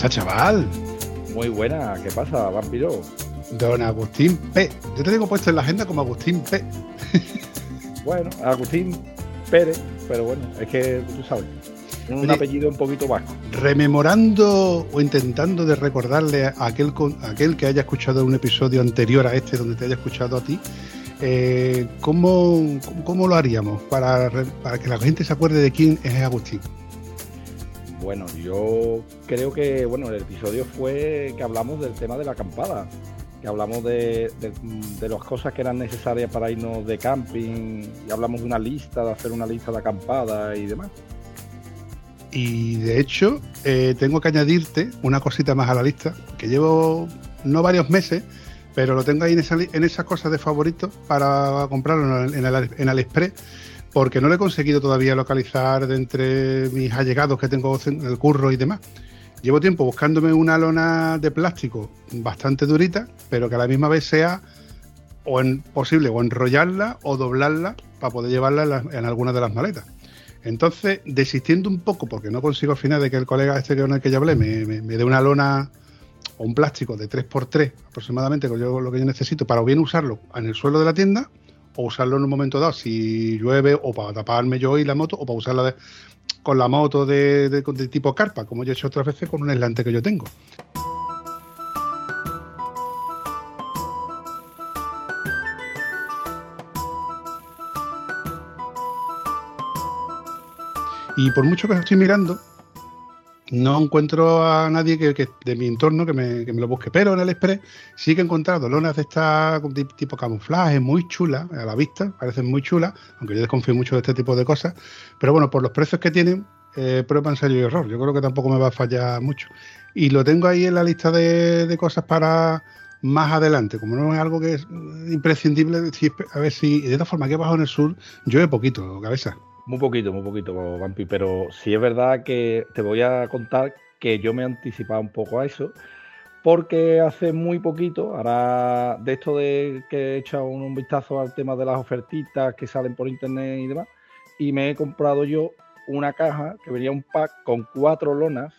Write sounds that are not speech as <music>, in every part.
Pasa, chaval? Muy buena, ¿qué pasa, vampiro? Don Agustín P. Yo te tengo puesto en la agenda como Agustín P. <laughs> bueno, Agustín Pérez, pero bueno, es que tú sabes, un apellido un poquito vasco. Rememorando o intentando de recordarle a aquel, aquel que haya escuchado un episodio anterior a este, donde te haya escuchado a ti, eh, ¿cómo, ¿cómo, lo haríamos para, para que la gente se acuerde de quién es Agustín? Bueno, yo creo que bueno, el episodio fue que hablamos del tema de la acampada, que hablamos de, las cosas que eran necesarias para irnos de camping y hablamos de una lista, de hacer una lista de acampada y demás. Y de hecho, eh, tengo que añadirte una cosita más a la lista, que llevo no varios meses, pero lo tengo ahí en esa, en esa cosa de favoritos para comprarlo en, el, en AliExpress porque no lo he conseguido todavía localizar de entre mis allegados que tengo en el curro y demás. Llevo tiempo buscándome una lona de plástico bastante durita, pero que a la misma vez sea o en, posible o enrollarla o doblarla para poder llevarla en, alguna de las maletas. Entonces, desistiendo un poco, porque no consigo al final de que el colega este con el que ya hablé me, me, dé una lona o un plástico de 3x3 aproximadamente, que yo, lo que yo necesito para bien usarlo en el suelo de la tienda, o usarlo en un momento dado si llueve o para taparme yo y la moto o para usarla con la moto de, tipo carpa, como yo he hecho otras veces con un aislante que yo tengo. Y por mucho que estoy mirando, no encuentro a nadie que, de mi entorno que me, lo busque, pero en el Express sí que he encontrado lonas de esta tipo camuflaje, muy chulas a la vista, parecen muy chulas, aunque yo desconfío mucho de este tipo de cosas, pero bueno, por los precios que tienen, eh, prueba ensayo y error, yo creo que tampoco me va a fallar mucho. Y lo tengo ahí en la lista de, cosas para más adelante, como no es algo que es imprescindible, a ver si, de esta forma que abajo en el sur llueve poquito, cabeza. Muy poquito, muy poquito, Vampi, pero sí es verdad que te voy a contar que yo me he anticipado un poco a eso, porque hace muy poquito, ahora de esto de que he echado un, vistazo al tema de las ofertitas que salen por internet y demás, y me he comprado yo una caja que venía un pack con cuatro lonas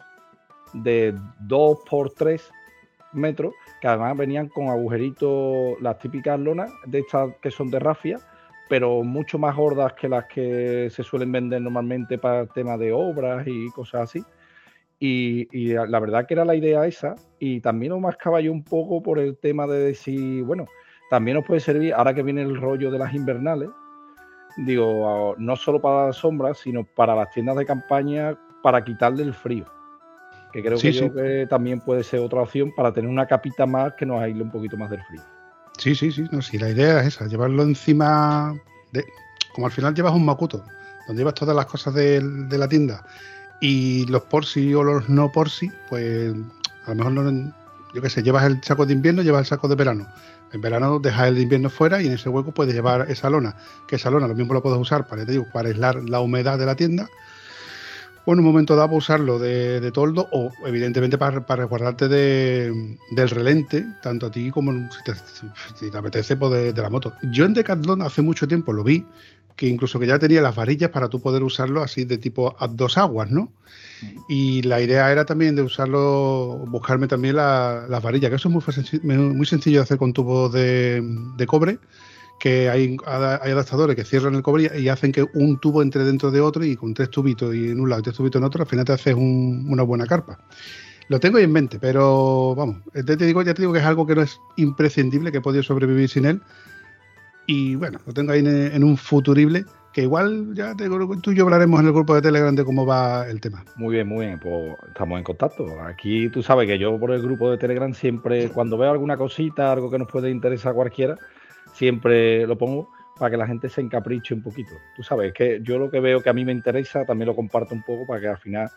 de 2 por 3 metros, que además venían con agujeritos, las típicas lonas de estas que son de rafia, pero mucho más gordas que las que se suelen vender normalmente para el tema de obras y cosas así. Y, la verdad que era la idea esa, y también más caballo un poco por el tema de decir, bueno, también nos puede servir, ahora que viene el rollo de las invernales, digo, no solo para las sombras, sino para las tiendas de campaña, para quitarle el frío. Que creo que, también puede ser otra opción para tener una capita más que nos aísle un poquito más del frío. Sí, sí, sí, no, sí, la idea es esa, llevarlo encima de. Como al final llevas un macuto, donde llevas todas las cosas de, la tienda y los por sí o los no por sí, pues a lo mejor no. Yo qué sé, llevas el saco de invierno, llevas el saco de verano. En verano dejas el de invierno fuera y en ese hueco puedes llevar esa lona, que esa lona lo mismo lo puedes usar para, te digo, para aislar la humedad de la tienda o en un momento dado usarlo de, toldo o evidentemente para, para resguardarte de, del relente, tanto a ti como si te, apetece pues de, la moto. Yo en Decathlon hace mucho tiempo lo vi, que incluso que ya tenía las varillas para tú poder usarlo así de tipo a dos aguas, ¿no? Y la idea era también de usarlo, buscarme también las varillas, que eso es muy, muy sencillo de hacer con tubos de, de cobre que hay, hay, adaptadores que cierran el cobre y hacen que un tubo entre dentro de otro y con tres tubitos y en un lado y tres tubitos en otro, al final te haces una buena carpa. Lo tengo ahí en mente, pero vamos, te, digo, ya te digo que es algo que no es imprescindible, que he podido sobrevivir sin él. Y bueno, lo tengo ahí en, un futurible, que igual ya te, tú y yo hablaremos en el grupo de Telegram de cómo va el tema. Muy bien, muy bien, pues estamos en contacto. Aquí tú sabes que yo por el grupo de Telegram siempre, cuando veo alguna cosita, algo que nos puede interesar a cualquiera, siempre lo pongo para que la gente se encapriche un poquito. Tú sabes, que yo lo que veo que a mí me interesa también lo comparto un poco para que al final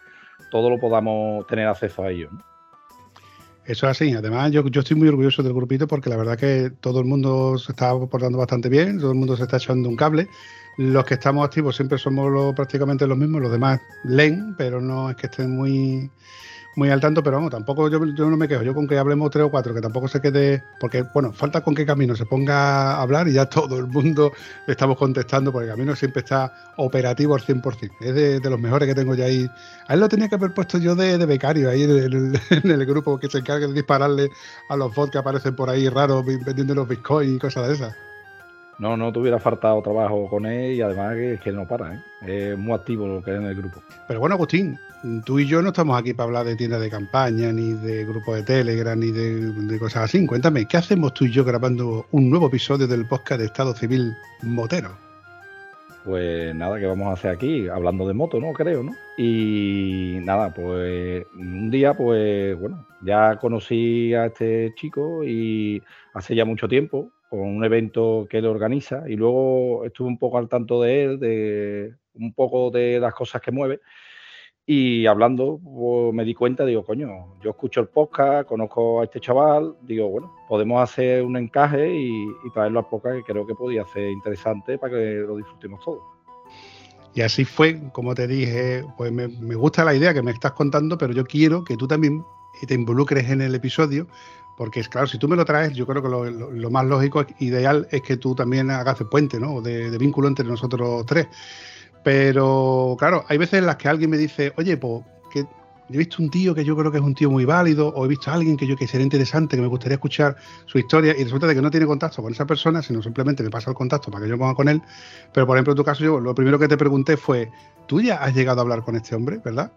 todo lo podamos tener acceso a ello. Eso es así. Además, yo, yo estoy muy orgulloso del grupito porque la verdad que todo el mundo se está portando bastante bien, todo el mundo se está echando un cable. Los que estamos activos siempre somos prácticamente los mismos, los demás leen, pero no es que estén muy muy al tanto, pero vamos, tampoco yo, no me quejo, yo con que hablemos tres o cuatro, que tampoco se quede, porque bueno, falta con qué camino se ponga a hablar y ya <laughs> todo el mundo estamos contestando, porque el camino siempre está operativo al 100%, es de, los mejores que tengo ya ahí. A él lo tenía que haber puesto yo de, becario ahí <laughs> en el, grupo que se encargue de dispararle a los bots que aparecen por ahí raros vendiendo los bitcoins y cosas de esas. No, no te hubiera faltado trabajo con él y además que, que no para, ¿eh? es muy activo lo que es en el grupo. Pero bueno, Agustín, tú y yo no estamos aquí para hablar de tiendas de campaña, ni de grupos de Telegram, ni de, cosas así. Cuéntame, ¿qué hacemos tú y yo grabando un nuevo episodio del podcast de Estado Civil Motero? Pues nada, ¿qué vamos a hacer aquí? Hablando de moto, ¿no? Creo, ¿no? Y nada, pues un día, pues bueno, ya conocí a este chico y hace ya mucho tiempo, con un evento que él organiza, y luego estuve un poco al tanto de él, de un poco de las cosas que mueve. Y hablando, pues, me di cuenta, digo, coño, yo escucho el podcast, conozco a este chaval, digo, bueno, podemos hacer un encaje y, traerlo al podcast que creo que podía ser interesante para que lo disfrutemos todos. Y así fue, como te dije, pues me, gusta la idea que me estás contando, pero yo quiero que tú también te involucres en el episodio, porque es claro, si tú me lo traes, yo creo que lo, más lógico, ideal, es que tú también hagas de puente, ¿no? De, de vínculo entre nosotros tres. Pero claro, hay veces en las que alguien me dice, oye, pues que he visto un tío que yo creo que es un tío muy válido, o he visto a alguien que yo que sería interesante, que me gustaría escuchar su historia, y resulta de que no tiene contacto con esa persona, sino simplemente me pasa el contacto para que yo ponga con él. Pero por ejemplo, en tu caso, yo lo primero que te pregunté fue, ¿tú ya has llegado a hablar con este hombre, verdad?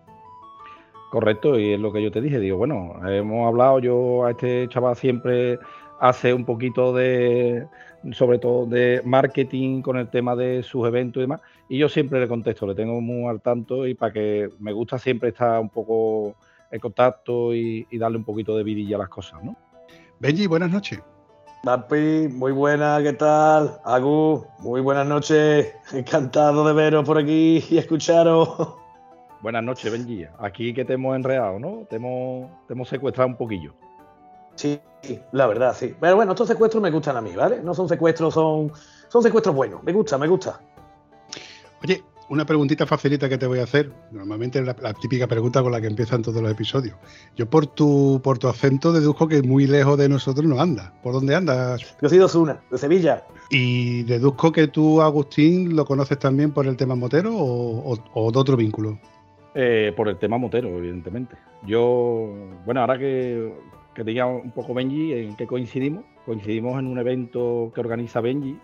Correcto, y es lo que yo te dije, digo, bueno, hemos hablado, yo a este chaval siempre hace un poquito de, sobre todo de marketing con el tema de sus eventos y demás. Y yo siempre le contesto, le tengo muy al tanto y para que me gusta siempre estar un poco en contacto y, darle un poquito de vidilla a las cosas, ¿no? Benji, buenas noches. Papi, muy buena, ¿qué tal? Agu, muy buenas noches. Encantado de veros por aquí y escucharos. Buenas noches, Benji. Aquí que te hemos enredado, ¿no? te hemos secuestrado un poquillo. Sí, la verdad, sí. Pero bueno, estos secuestros me gustan a mí, ¿vale? No son secuestros, son, son secuestros buenos. Me gusta, me gusta. Oye, una preguntita facilita que te voy a hacer. Normalmente es la, típica pregunta con la que empiezan todos los episodios. Yo por tu, por tu acento deduzco que muy lejos de nosotros no anda. ¿Por dónde andas? Yo soy de Osuna, de Sevilla. Y deduzco que tú, Agustín, lo conoces también por el tema motero o, de otro vínculo. Eh, por el tema motero, evidentemente. Yo, bueno, ahora que que diga un poco Benji en qué coincidimos. Coincidimos en un evento que organiza Benji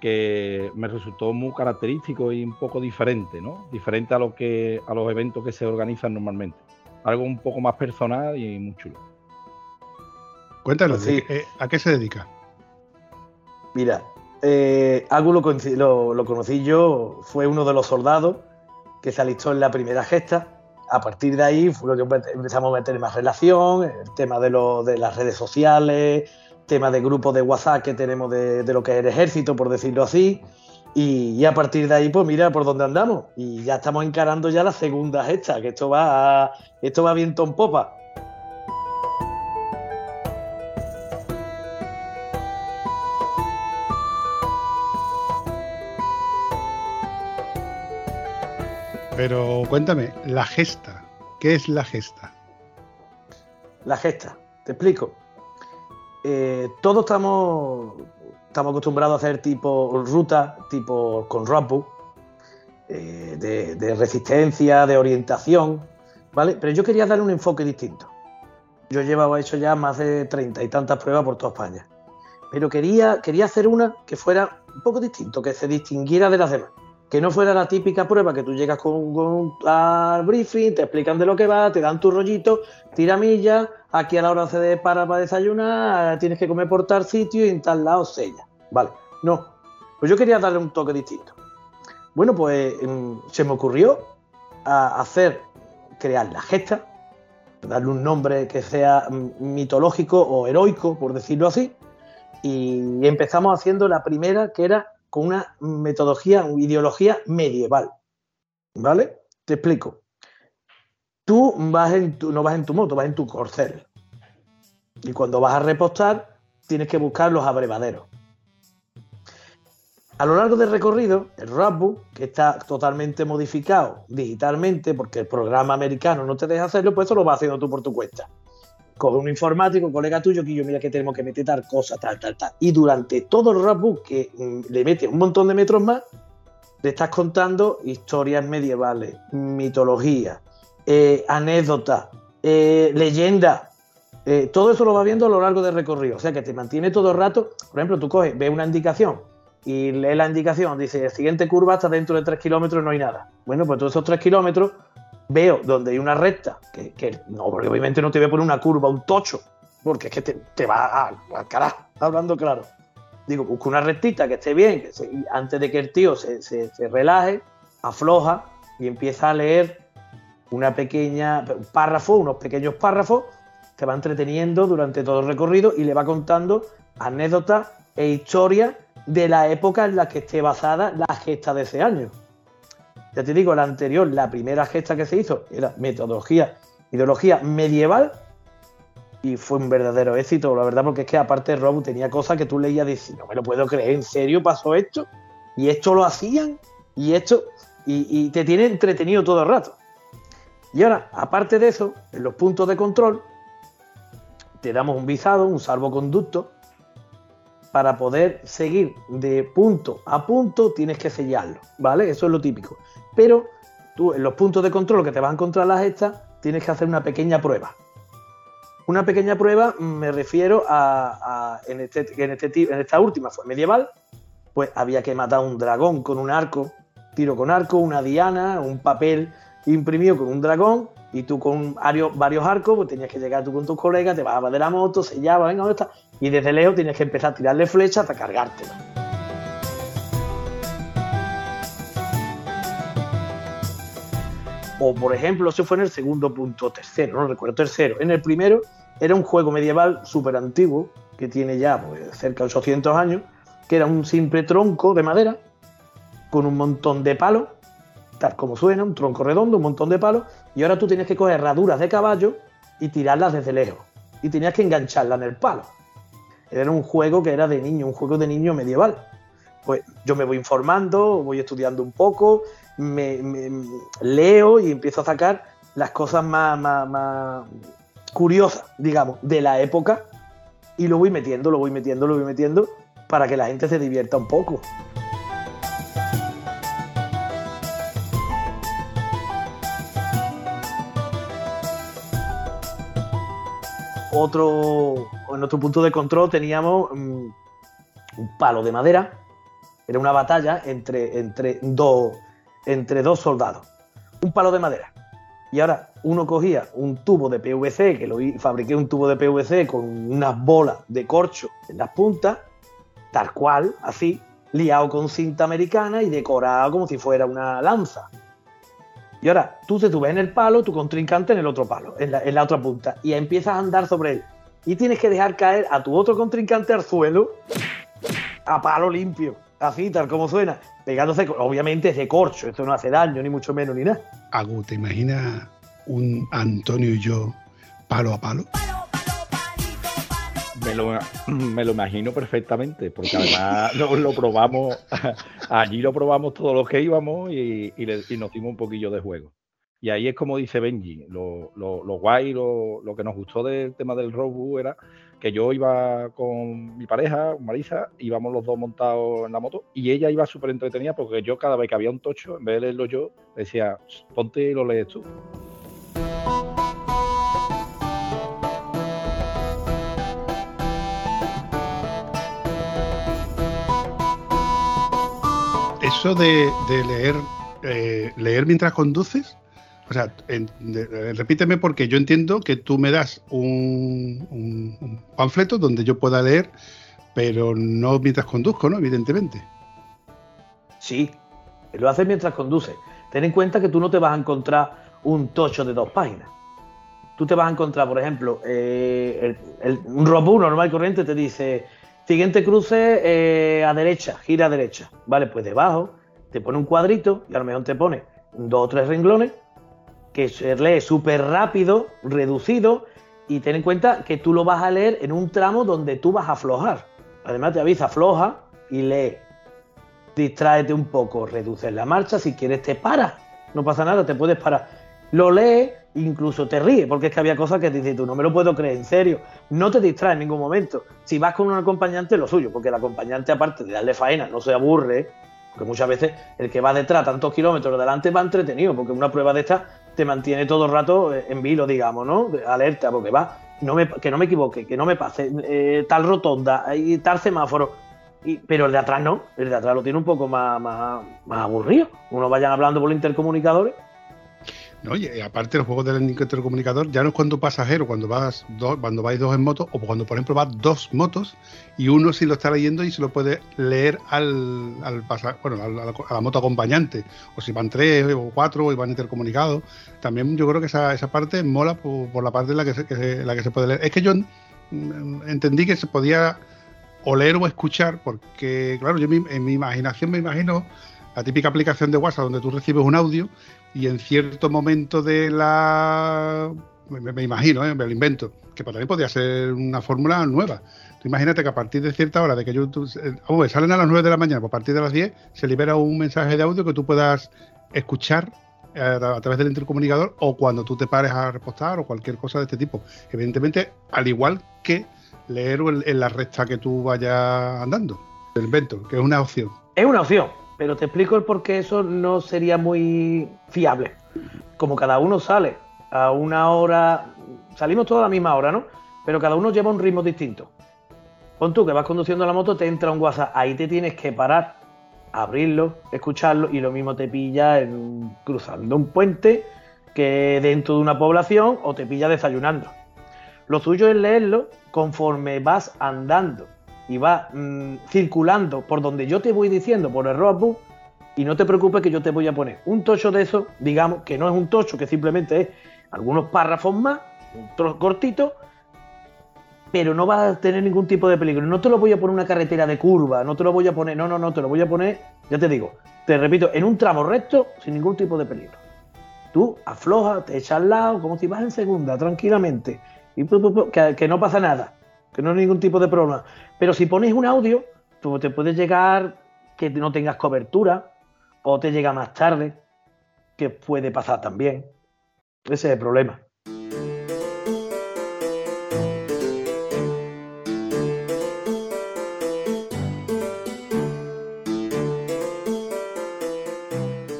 que me resultó muy característico y un poco diferente, ¿no? Diferente a lo que a los eventos que se organizan normalmente. Algo un poco más personal y muy chulo. Cuéntanos, eh, ¿a qué se dedica? Mira, eh, algo lo, lo, conocí yo, fue uno de los soldados que se alistó en la primera gesta a partir de ahí fue lo que empezamos a meter más relación, el tema de, lo, de las redes sociales, tema de grupos de WhatsApp que tenemos de, lo que es el ejército, por decirlo así. Y, a partir de ahí, pues mira por dónde andamos. Y ya estamos encarando ya la segunda gesta, que esto va, esto va viento en popa. Pero cuéntame, la gesta, ¿qué es la gesta? La gesta, te explico. Eh, todos estamos, estamos acostumbrados a hacer tipo ruta, tipo con roadbook, eh, de, resistencia, de orientación, ¿vale? Pero yo quería darle un enfoque distinto. Yo llevaba hecho ya más de treinta y tantas pruebas por toda España. Pero quería, quería hacer una que fuera un poco distinto, que se distinguiera de las demás que no fuera la típica prueba que tú llegas con, al briefing, te explican de lo que va, te dan tu rollito, tira milla, aquí a la hora de para para desayunar, tienes que comer por tal sitio y en tal lado sella. Vale, no. Pues yo quería darle un toque distinto. Bueno, pues em, se me ocurrió hacer, crear la gesta, darle un nombre que sea mm, mitológico o heroico, por decirlo así, y empezamos haciendo la primera que era con una metodología, una ideología medieval. ¿Vale? Te explico. Tú vas en no vas en tu moto, vas en tu corcel. Y cuando vas a repostar, tienes que buscar los abrevaderos. A lo largo del recorrido, el roadbook, que está totalmente modificado digitalmente, porque el programa americano no te deja hacerlo, pues eso lo vas haciendo tú por tu cuenta. Con un informático, un colega tuyo, que yo mira que tenemos que meter tal cosa, tal, tal, tal. Y durante todo el roadbook, que mm, le mete un montón de metros más, le estás contando historias medievales, mitología, eh, anécdotas, eh, leyendas. Eh, todo eso lo va viendo a lo largo del recorrido. O sea que te mantiene todo el rato. Por ejemplo, tú coges, ves una indicación y lee la indicación, dice, siguiente curva hasta dentro de 3 kilómetros no hay nada. Bueno, pues todos esos 3 kilómetros veo donde hay una recta, que, no, porque obviamente no te voy a poner una curva, un tocho, porque es que te, va al carajo, hablando claro. Digo, busca una rectita que esté bien, que antes de que el tío se, se, relaje, afloja y empieza a leer una pequeña, párrafo, unos pequeños párrafos, que va entreteniendo durante todo el recorrido y le va contando anécdotas e historias de la época en la que esté basada la gesta de ese año. Ya te digo, la anterior, la primera gesta que se hizo era metodología, ideología medieval y fue un verdadero éxito, la verdad, porque es que aparte Rob tenía cosas que tú leías y decías, no me lo puedo creer, ¿en serio pasó esto? Y esto lo hacían, y esto, y, y te tiene entretenido todo el rato. Y ahora, aparte de eso, en los puntos de control, te damos un visado, un salvoconducto, para poder seguir de punto a punto tienes que sellarlo, ¿vale? Eso es lo típico. Pero tú en los puntos de control que te van a encontrar las estas, tienes que hacer una pequeña prueba. Una pequeña prueba me refiero a, en, este, en, este, en esta última fue medieval, pues había que matar un dragón con un arco, tiro con arco, una diana, un papel imprimido con un dragón y tú con varios, arcos, pues tenías que llegar tú con tus colegas, te bajabas de la moto, sellabas, venga, ¿dónde está? Y desde lejos tienes que empezar a tirarle flechas hasta cargártelo. O por ejemplo, eso fue en el segundo punto, tercero, no recuerdo, tercero. En el primero era un juego medieval súper antiguo, que tiene ya pues, cerca de 800 años, que era un simple tronco de madera con un montón de palos tal como suena, un tronco redondo, un montón de palos, y ahora tú tienes que coger herraduras de caballo y tirarlas desde lejos. Y tenías que engancharlas en el palo. Era un juego que era de niño, un juego de niño medieval. Pues yo me voy informando, voy estudiando un poco, me, leo y empiezo a sacar las cosas más, más, más curiosas, digamos, de la época y lo voy metiendo, lo voy metiendo, lo voy metiendo para que la gente se divierta un poco. En otro punto de control teníamos mm, un palo de madera. Era una batalla entre, entre, dos, entre dos soldados. Un palo de madera. Y ahora uno cogía un tubo de PVC, que lo fabriqué un tubo de PVC con unas bolas de corcho en las puntas, tal cual, así, liado con cinta americana y decorado como si fuera una lanza. Y ahora tú te subes en el palo, tu contrincante en el otro palo, en la, otra punta, y empiezas a andar sobre él. Y tienes que dejar caer a tu otro contrincante al suelo a palo limpio, así tal como suena, pegándose, obviamente es de corcho, esto no hace daño, ni mucho menos, ni nada. Agu, ¿te imaginas un Antonio y yo palo a palo? Me lo, <clears throat> me lo, imagino perfectamente, porque además lo, probamos, <laughs> allí lo probamos todos los que íbamos y, nos dimos un poquillo de juego. Y ahí es como dice Benji, lo, guay, lo, que nos gustó del tema del Robu era que yo iba con mi pareja, Marisa, íbamos los dos montados en la moto y ella iba súper entretenida porque yo cada vez que había un tocho, en vez de leerlo yo, decía, ponte y lo lees tú. Eso de, leer, eh, leer mientras conduces, o sea, repíteme porque yo entiendo que tú me das un, panfleto donde yo pueda leer, pero no mientras conduzco, ¿no? Evidentemente. Sí, lo haces mientras conduces. Ten en cuenta que tú no te vas a encontrar un tocho de dos páginas. Tú te vas a encontrar, por ejemplo, eh, un robot normal y corriente te dice Siguiente cruce eh, a derecha, gira a derecha. Vale, pues debajo te pone un cuadrito y a lo mejor te pone dos o tres renglones que se lee súper rápido, reducido y ten en cuenta que tú lo vas a leer en un tramo donde tú vas a aflojar. Además te avisa, afloja y lee. Distráete un poco, reduces la marcha, si quieres te paras, no pasa nada, te puedes parar. Lo lees, incluso te ríes, porque es que había cosas que te dices tú, no me lo puedo creer, en serio, no te distraes en ningún momento. Si vas con un acompañante, lo suyo, porque el acompañante, aparte de darle faena, no se aburre, porque muchas veces el que va detrás tantos kilómetros delante va entretenido, porque una prueba de estas te mantiene todo el rato eh, en vilo, digamos, ¿no? Alerta, porque va, no me, que no me equivoque, que no me pase, eh, tal rotonda, tal semáforo. Pero el de atrás no, el de atrás lo tiene un poco más, más, más aburrido. Uno vayan hablando por intercomunicadores Y aparte los juegos del intercomunicador ya no es cuando pasajero, cuando vas dos, cuando vais dos en moto, o cuando por ejemplo vas dos motos y uno sí lo está leyendo y se lo puede leer al, al bueno, a la, moto acompañante, o si van tres o cuatro y van intercomunicados. También yo creo que esa, esa parte mola por, la parte en la que, se, la que se puede leer. Es que yo mm, entendí que se podía o leer o escuchar, porque claro, yo en mi imaginación me imagino la típica aplicación de WhatsApp donde tú recibes un audio y en cierto momento de la... Me, imagino, ¿eh? me lo invento, que también podría ser una fórmula nueva. Tú imagínate que a partir de cierta hora de que yo... Eh, vamos, salen a las 9 de la mañana, pues a partir de las 10 se libera un mensaje de audio que tú puedas escuchar eh, a, través del intercomunicador o cuando tú te pares a repostar o cualquier cosa de este tipo. Evidentemente, al igual que leer en, la recta que tú vayas andando. El invento, que es una opción. Es una opción pero te explico el por qué eso no sería muy fiable. Como cada uno sale a una hora, salimos toda a la misma hora, ¿no? Pero cada uno lleva un ritmo distinto. Pon tú que vas conduciendo la moto, te entra un WhatsApp, ahí te tienes que parar, abrirlo, escucharlo y lo mismo te pilla cruzando un puente que dentro de una población o te pilla desayunando. Lo suyo es leerlo conforme vas andando y va mm, circulando por donde yo te voy diciendo por el roadbook y no te preocupes que yo te voy a poner un tocho de eso, digamos que no es un tocho, que simplemente es algunos párrafos más, un trozo cortito, pero no va a tener ningún tipo de peligro. No te lo voy a poner una carretera de curva, no te lo voy a poner, no, no, no, te lo voy a poner, ya te digo, te repito, en un tramo recto sin ningún tipo de peligro. Tú afloja, te echas al lado, como si vas en segunda, tranquilamente, y que, que no pasa nada que no hay ningún tipo de problema. Pero si pones un audio, tú te puede llegar que no tengas cobertura o te llega más tarde, que puede pasar también. Ese es el problema.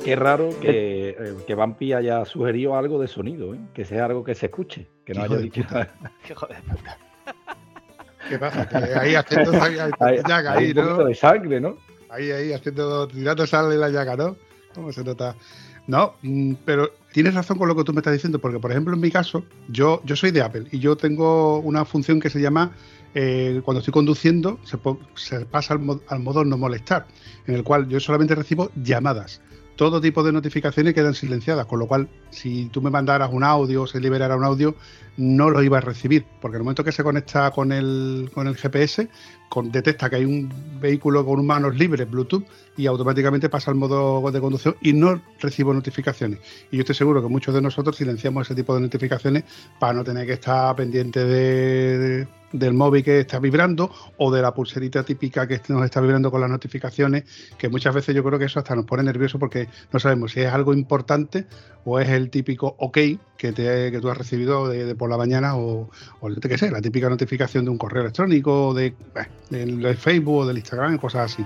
Qué raro que, eh, que Vampi haya sugerido algo de sonido, ¿eh? que sea algo que se escuche, que no haya dicho. Qué joder puta. ¿Qué pasa? ahí haciendo llaga, ahí, ¿no? de sangre, ¿no? Ahí, ahí, haciendo, tirando sal en la llaga, ¿no? ¿Cómo se nota? No, mm, pero tienes razón con lo que tú me estás diciendo, porque por ejemplo en mi caso, yo, yo soy de Apple y yo tengo una función que se llama, eh, cuando estoy conduciendo, se, se pasa al, al, modo no molestar, en el cual yo solamente recibo llamadas todo tipo de notificaciones quedan silenciadas, con lo cual si tú me mandaras un audio o se liberara un audio, no lo iba a recibir, porque en el momento que se conecta con el, con el GPS, con, detecta que hay un vehículo con manos libres, Bluetooth, y automáticamente pasa al modo de conducción y no recibo notificaciones. Y yo estoy seguro que muchos de nosotros silenciamos ese tipo de notificaciones para no tener que estar pendiente de, del móvil que está vibrando o de la pulserita típica que nos está vibrando con las notificaciones, que muchas veces yo creo que eso hasta nos pone nervioso porque no sabemos si es algo importante o es el típico OK que, te, que tú has recibido de, por la mañana o, o qué sé, la típica notificación de un correo electrónico, de, de Facebook o del Instagram, cosas así.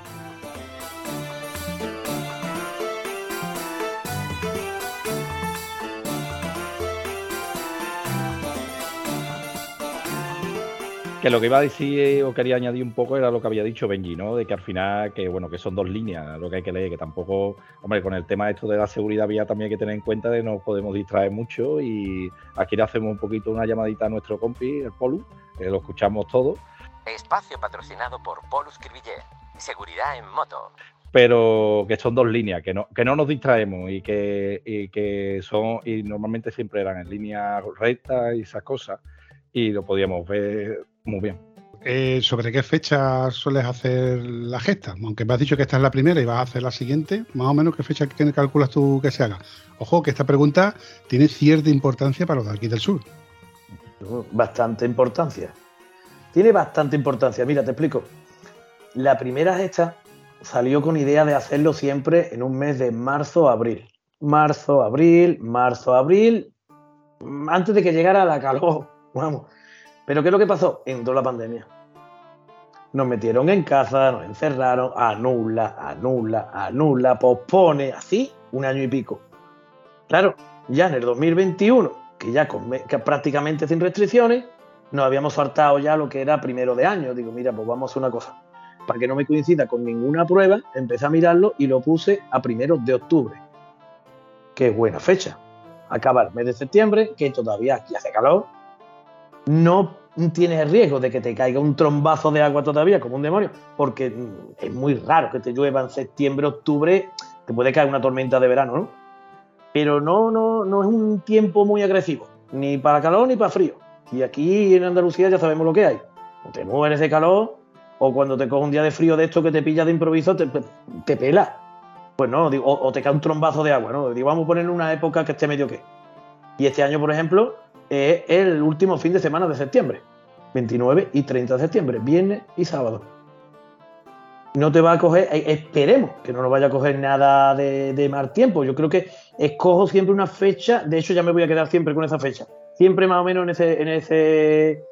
Que lo que iba a decir o quería añadir un poco era lo que había dicho Benji, ¿no? De que al final, que bueno, que son dos líneas lo que hay que leer, que tampoco, hombre, con el tema esto de la seguridad vía también hay que tener en cuenta de que no podemos distraer mucho y aquí le hacemos un poquito una llamadita a nuestro compi, el Polu, que lo escuchamos todo. Espacio patrocinado por Polus Cribillet. Seguridad en moto pero que son dos líneas, que no, que no nos distraemos y que, y que son, y normalmente siempre eran en línea recta y esas cosas, y lo podíamos ver muy bien. Eh, ¿Sobre qué fecha sueles hacer la gesta? Aunque me has dicho que esta es la primera y vas a hacer la siguiente, más o menos, ¿qué fecha calculas tú que se haga? Ojo, que esta pregunta tiene cierta importancia para los de aquí del sur. Bastante importancia. Tiene bastante importancia. Mira, te explico. La primera gesta salió con idea de hacerlo siempre en un mes de marzo abril. Marzo, abril, marzo, abril, antes de que llegara la calor. <laughs> Vamos. Pero ¿qué es lo que pasó? Entró la pandemia. Nos metieron en casa, nos encerraron, anula, anula, anula, pospone, así un año y pico. Claro, ya en el 2021, que ya prácticamente sin restricciones, nos habíamos saltado ya lo que era primero de año. Digo, mira, pues vamos a hacer una cosa. Para que no me coincida con ninguna prueba, empecé a mirarlo y lo puse a primeros de octubre. Qué buena fecha. Acaba el mes de septiembre, que todavía aquí hace calor, no tienes el riesgo de que te caiga un trombazo de agua todavía como un demonio, porque es muy raro que te llueva en septiembre, octubre, te puede caer una tormenta de verano, ¿no? Pero no, no, no es un tiempo muy agresivo, ni para calor ni para frío. Y aquí en Andalucía ya sabemos lo que hay. O te mueres de calor, o cuando te coge un día de frío de esto que te pilla de improviso, te, te pela. Pues no, o, te cae un trombazo de agua, ¿no? Digo, vamos a poner una época que esté medio que. Y este año, por ejemplo, es el último fin de semana de septiembre, 29 y 30 de septiembre, viernes y sábado. No te va a coger, eh, esperemos que no nos vaya a coger nada de, mal tiempo. Yo creo que escojo siempre una fecha, de hecho ya me voy a quedar siempre con esa fecha, siempre más o menos en ese, en ese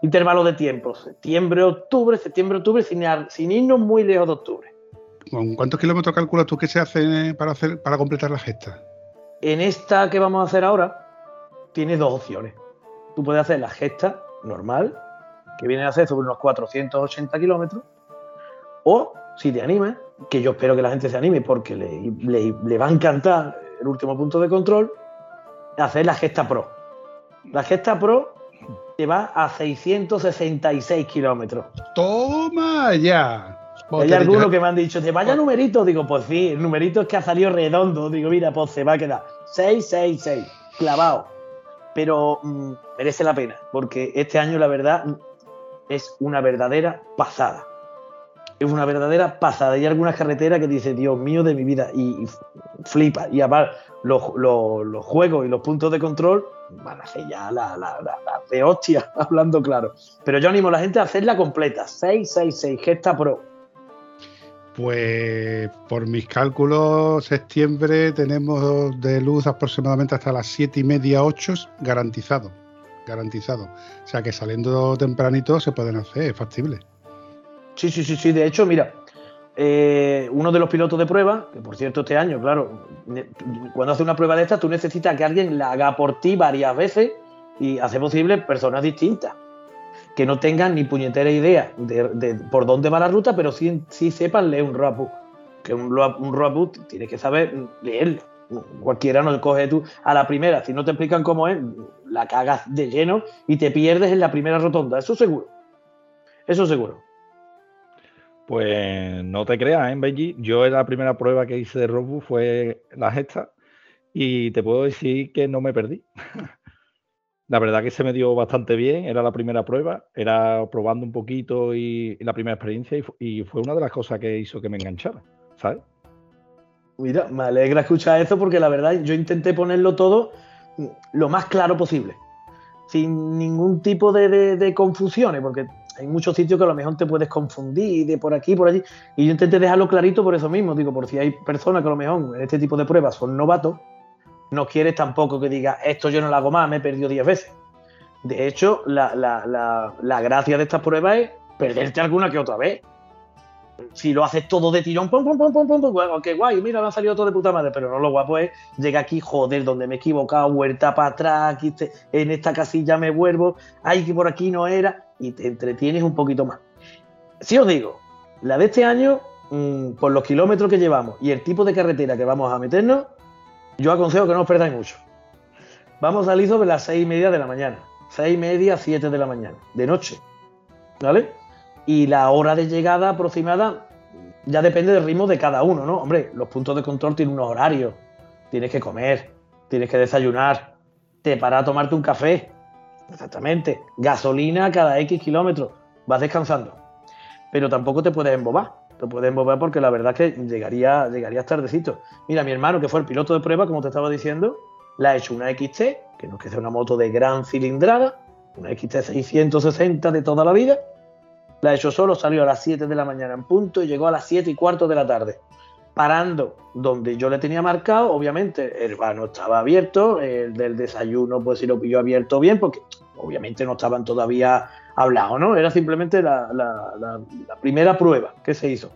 intervalo de tiempo, septiembre, octubre, septiembre, octubre, sin, sin irnos muy lejos de octubre. ¿Cuántos kilómetros calculas tú que se hace para, hacer, para completar la gesta? En esta que vamos a hacer ahora, tienes dos opciones. Tú puedes hacer la gesta normal, que viene a ser sobre unos 480 kilómetros, o si te animas, que yo espero que la gente se anime porque le, va a encantar el último punto de control, hacer la gesta pro. La gesta pro te va a 666 kilómetros. ¡Toma ya! Hay algunos que me han dicho, te vaya numerito. Digo, pues sí, el numerito es que ha salido redondo. Digo, mira, pues se va a quedar 666, clavado pero mm, merece la pena, porque este año la verdad es una verdadera pasada. Es una verdadera pasada. Hay algunas carreteras que dice, Dios mío de mi vida, y, flipa. Y aparte, los, juegos y los puntos de control van a ser ya la, la, de hostia, <laughs> hablando claro. Pero yo animo a la gente a hacerla completa. 666 Gesta Pro. Pues por mis cálculos, septiembre tenemos de luz aproximadamente hasta las siete y media, 8 garantizado. Garantizado. O sea que saliendo tempranito se pueden hacer, es factible. Sí, sí, sí, sí. De hecho, mira, eh, uno de los pilotos de prueba, que por cierto este año, claro, cuando hace una prueba de esta, tú necesitas que alguien la haga por ti varias veces y hace posible personas distintas que no tengan ni puñetera idea de, por dónde va la ruta, pero sí, sí sepan leer un roadbook. Que un, un roadbook tienes que saber leerlo. Cualquiera no coge tú a la primera. Si no te explican cómo es, la cagas de lleno y te pierdes en la primera rotonda. Eso seguro. Eso seguro. Pues no te creas, ¿eh, Benji? Yo la primera prueba que hice de roadbook fue la gesta y te puedo decir que no me perdí. <laughs> La verdad que se me dio bastante bien, era la primera prueba, era probando un poquito y, la primera experiencia y, fue una de las cosas que hizo que me enganchara, ¿sabes? Mira, me alegra escuchar eso porque la verdad yo intenté ponerlo todo lo más claro posible, sin ningún tipo de, confusiones, porque hay muchos sitios que a lo mejor te puedes confundir de por aquí, por allí, y yo intenté dejarlo clarito por eso mismo, digo, por si hay personas que a lo mejor en este tipo de pruebas son novatos, no quieres tampoco que diga esto yo no lo hago más, me he perdido 10 veces. De hecho, la, gracia de estas pruebas es perderte alguna que otra vez. Si lo haces todo de tirón, pum, pum, pum, pum, pum, pum, guay, mira, me ha salido todo de puta madre, pero no lo guapo es llega aquí, joder, donde me he equivocado, vuelta para atrás, aquí en esta casilla me vuelvo, ay, que por aquí no era, y te entretienes un poquito más. Si os digo, la de este año, mm, por los kilómetros que llevamos y el tipo de carretera que vamos a meternos, yo aconsejo que no os perdáis mucho. Vamos a salir sobre las seis y media de la mañana. Seis y media, siete de la mañana, de noche. ¿Vale? Y la hora de llegada aproximada ya depende del ritmo de cada uno, ¿no? Hombre, los puntos de control tienen unos horarios. Tienes que comer, tienes que desayunar, te paras a tomarte un café. Exactamente. Gasolina cada X kilómetros. vas descansando. Pero tampoco te puedes embobar. Te puedes embobar porque la verdad es que llegaría, llegarías tardecito. Mira, mi hermano, que fue el piloto de prueba, como te estaba diciendo, le ha hecho una XT, que no es que sea una moto de gran cilindrada, una XT 660 de toda la vida. La ha hecho solo, salió a las 7 de la mañana en punto y llegó a las 7 y cuarto de la tarde. Parando donde yo le tenía marcado, obviamente el vano estaba abierto, el del desayuno pues si lo pilló abierto bien, porque obviamente no estaban todavía hablados, ¿no? Era simplemente la, primera prueba que se hizo.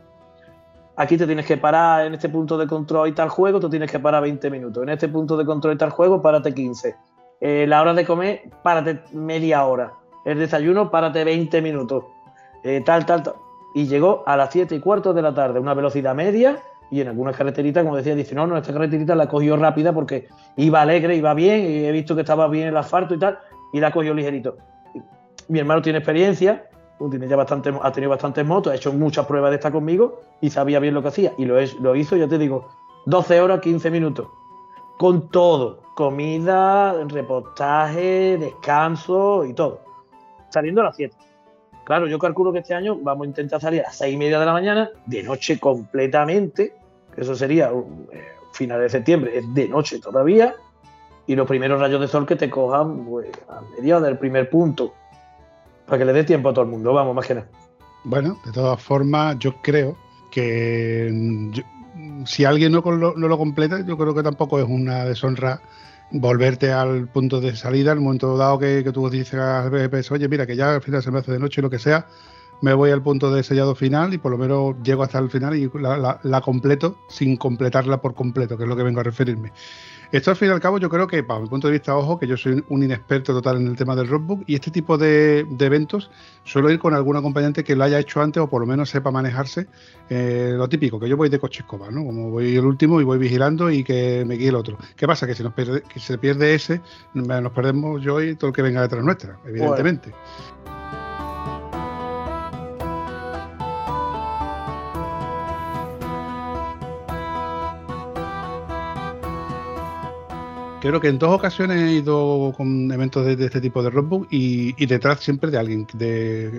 Aquí te tienes que parar en este punto de control y tal juego, te tienes que parar 20 minutos. En este punto de control y tal juego, párate 15 eh, la hora de comer, párate media hora. El desayuno, párate 20 minutos. Eh, tal, tal, tal. Y llegó a las 7 y cuarto de la tarde, una velocidad media. Y en algunas carreteritas, como decía, dice, no, no, esta carreterita la cogió rápida porque iba alegre, iba bien, y he visto que estaba bien el asfalto y tal, y la cogió ligerito. Mi hermano tiene experiencia, tiene ya bastante, ha tenido bastantes motos, ha hecho muchas pruebas de esta conmigo y sabía bien lo que hacía. Y lo, lo hizo, ya te digo, 12 horas, 15 minutos. Con todo, comida, reportaje, descanso y todo. Saliendo a las 7. Claro, yo calculo que este año vamos a intentar salir a las 6 y media de la mañana, de noche completamente, eso sería eh, final de septiembre, es de noche todavía, y los primeros rayos de sol que te cojan pues, a medio del primer punto, para que le dé tiempo a todo el mundo, vamos, más que nada. Bueno, de todas formas, yo creo que si alguien no lo, completa, yo creo que tampoco es una deshonra volverte al punto de salida, al momento dado que, tú dices a BPS, oye, mira, que ya al final se me hace de noche y lo que sea, me voy al punto de sellado final y por lo menos llego hasta el final y la completo sin completarla por completo, que es lo que vengo a referirme. Esto al fin y al cabo yo creo que, para mi punto de vista, ojo, que yo soy un inexperto total en el tema del roadbook y este tipo de, eventos suelo ir con algún acompañante que lo haya hecho antes o por lo menos sepa manejarse eh, lo típico, que yo voy de coche escoba, ¿no? Como voy el último y voy vigilando y que me guíe el otro. ¿Qué pasa? Que si nos pierde, que se pierde ese, nos perdemos yo y todo el que venga detrás nuestra, evidentemente. Creo que en dos ocasiones he ido con eventos de, este tipo de roadbook y, detrás siempre de alguien.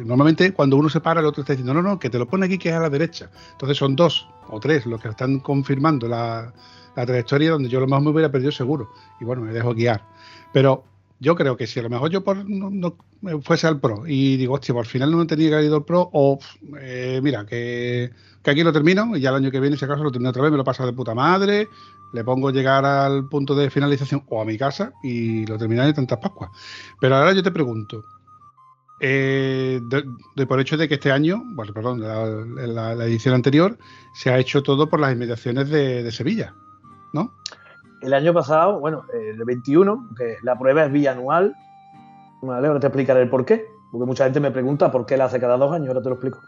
Normalmente cuando uno se para, el otro está diciendo, no, no, que te lo pone aquí que es a la derecha. Entonces son dos o tres los que están confirmando la, trayectoria donde yo a lo mejor me hubiera perdido seguro. Y bueno, me dejo guiar. Pero yo creo que si a lo mejor yo por, no, fuese al pro y digo, hostia, por final no tenía que haber ido al pro, o eh, mira, que, que, aquí lo termino y ya el año que viene, si acaso lo termino otra vez, me lo paso de puta madre, le pongo llegar al punto de finalización o a mi casa y lo terminaré de tantas Pascuas. Pero ahora yo te pregunto, eh, de, por hecho de que este año, bueno, perdón, la, edición anterior, se ha hecho todo por las inmediaciones de, Sevilla, ¿no? El año pasado, bueno, el 21, que la prueba es bianual, vale, ahora te explicaré el por qué, porque mucha gente me pregunta por qué la hace cada dos años, ahora te lo explico.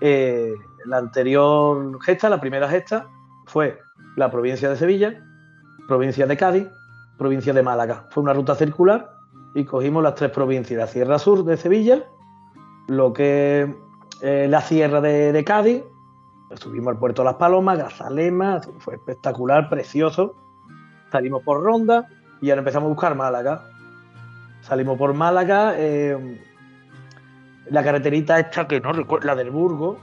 Eh, la anterior gesta, la primera gesta, fue la provincia de Sevilla, provincia de Cádiz, provincia de Málaga. Fue una ruta circular y cogimos las tres provincias, la Sierra Sur de Sevilla, lo que eh, la Sierra de, Cádiz, subimos al puerto de Las Palomas, Gazalema, fue espectacular, precioso. Salimos por Ronda y ahora empezamos a buscar Málaga. Salimos por Málaga, eh, la carreterita esta que no recuerdo, la del Burgo,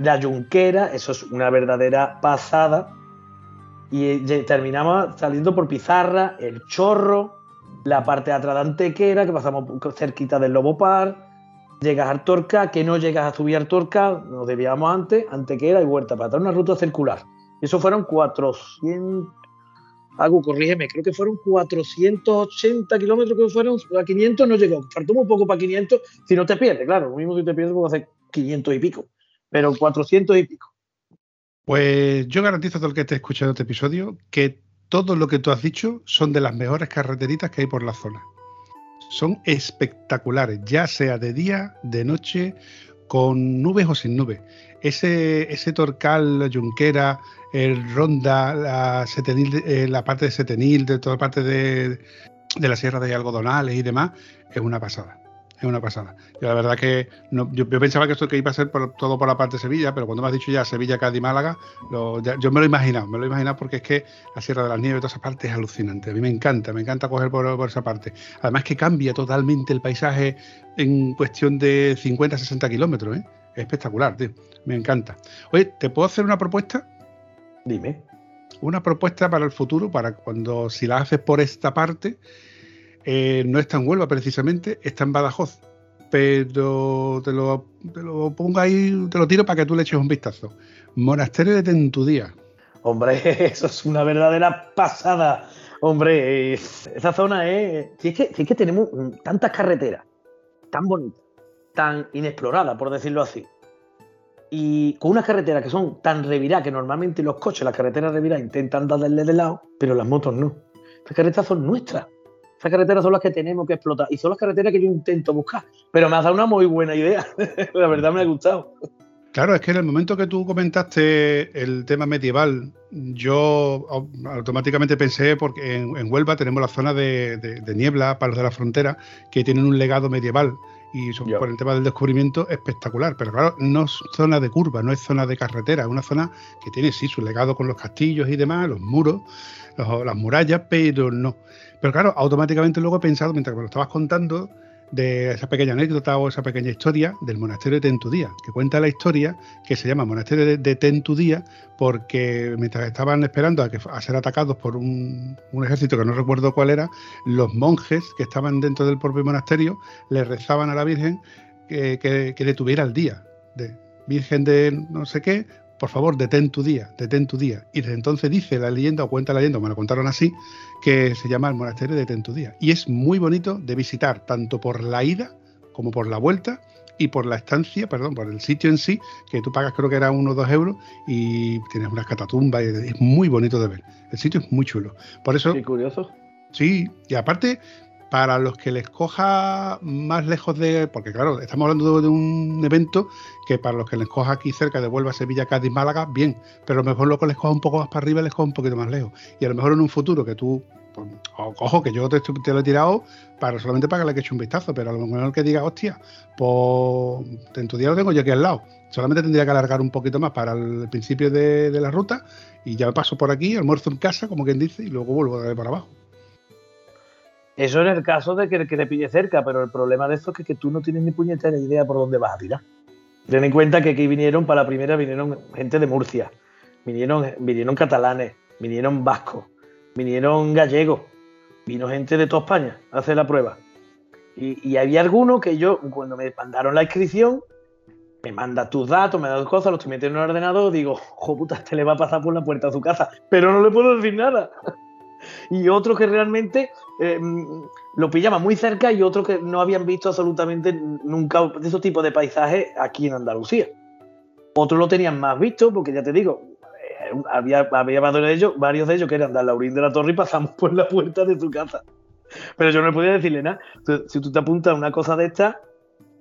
la Junquera, eso es una verdadera pasada. Y terminamos saliendo por Pizarra, el Chorro, la parte de atrás de Antequera, que pasamos cerquita del Lobo Par, llegas a Artorca, que no llegas a subir a Artorca, nos debíamos antes, Antequera y Huerta, para atrás una ruta circular. Eso fueron 400 Agu, corrígeme, creo que fueron 480 kilómetros que fueron, a 500 no llegó, faltó un poco para 500, si no te pierdes, claro, lo mismo si te pierdes porque hace 500 y pico, pero 400 y pico. Pues yo garantizo a todo el que esté escuchando este episodio que todo lo que tú has dicho son de las mejores carreteritas que hay por la zona. Son espectaculares, ya sea de día, de noche, con nubes o sin nubes. Ese, ese torcal, la yunquera, el Ronda, la, eh, la parte de Setenil, de toda la parte de, la Sierra de Algodonales y demás, es una pasada. es una pasada. Y la verdad que no, yo, pensaba que esto que iba a ser todo por la parte de Sevilla, pero cuando me has dicho ya Sevilla, Cádiz, Málaga, yo me lo he imaginado, me lo he imaginado porque es que la Sierra de las Nieves, toda esa parte es alucinante. A mí me encanta, me encanta coger por, esa parte. Además que cambia totalmente el paisaje en cuestión de 50, 60 kilómetros, ¿eh? Es espectacular, tío. Me encanta. Oye, ¿te puedo hacer una propuesta? Dime. Una propuesta para el futuro, para cuando, si la haces por esta parte, eh, no está en Huelva precisamente, está en Badajoz. Pero te lo, te lo pongo ahí, te lo tiro para que tú le eches un vistazo. Monasterio de Tentudía. Hombre, <laughs> eso es una verdadera pasada. Hombre, esa zona es. Si es que, si es que tenemos tantas carreteras tan bonitas, tan inexploradas, por decirlo así. Y con unas carreteras que son tan reviradas que normalmente los coches, las carreteras reviradas, intentan darle de lado, pero las motos no. Estas carreteras son nuestras. Estas carreteras son las que tenemos que explotar y son las carreteras que yo intento buscar. Pero me has dado una muy buena idea. <laughs> La verdad me ha gustado. Claro, es que en el momento que tú comentaste el tema medieval, yo automáticamente pensé, porque en, Huelva tenemos la zona de, niebla, palos de la frontera, que tienen un legado medieval y por el tema del descubrimiento espectacular. Pero claro, no es zona de curva, no es zona de carretera, es una zona que tiene sí su legado con los castillos y demás, los muros, las murallas, pero no. Pero claro, automáticamente luego he pensado, mientras me lo estabas contando, de esa pequeña anécdota o esa pequeña historia del monasterio de Tentudía, que cuenta la historia que se llama Monasterio de, Tentudía porque mientras estaban esperando a, que, a ser atacados por un, ejército que no recuerdo cuál era, los monjes que estaban dentro del propio monasterio le rezaban a la Virgen que, que, que detuviera el día. De, Virgen de no sé qué, por favor, detén tu día, detén tu día. Y desde entonces dice la leyenda, o cuenta la leyenda, me lo contaron así, que se llama el monasterio de Detén tu día. Y es muy bonito de visitar, tanto por la ida como por la vuelta y por la estancia, perdón, por el sitio en sí, que tú pagas creo que era uno o dos euros y tienes unas catatumbas, y es muy bonito de ver. El sitio es muy chulo. Por eso... Qué curioso. Sí, y aparte para los que les coja más lejos de. Porque, claro, estamos hablando de, un evento que para los que les coja aquí cerca de Huelva, Sevilla, Cádiz, Málaga, bien. Pero a lo mejor lo que les coja un poco más para arriba les coja un poquito más lejos. Y a lo mejor en un futuro que tú. Pues, que yo te, lo he tirado para solamente para que le eche un vistazo, pero a lo mejor que diga, hostia, pues en tu día lo tengo yo aquí al lado. Solamente tendría que alargar un poquito más para el principio de, de la ruta y ya me paso por aquí, almuerzo en casa, como quien dice, y luego vuelvo a darle para abajo. Eso en el caso de que, que te pille cerca, pero el problema de esto es que, tú no tienes ni puñetera idea por dónde vas a tirar. Ten en cuenta que aquí vinieron, para la primera, vinieron gente de Murcia, vinieron, vinieron catalanes, vinieron vascos, vinieron gallegos, vino gente de toda España a hacer la prueba. Y, había algunos que yo, cuando me mandaron la inscripción, me manda tus datos, me da cosas, los estoy metiendo en el ordenador, digo, jo puta, este le va a pasar por la puerta a su casa, pero no le puedo decir nada y otro que realmente eh, lo pillaba muy cerca y otro que no habían visto absolutamente nunca de esos tipos de paisajes aquí en Andalucía. Otros lo tenían más visto, porque ya te digo, eh, había, había de ellos, varios de ellos que eran de Laurín de la Torre y pasamos por la puerta de su casa. Pero yo no podía decirle nada. si tú te apuntas a una cosa de esta,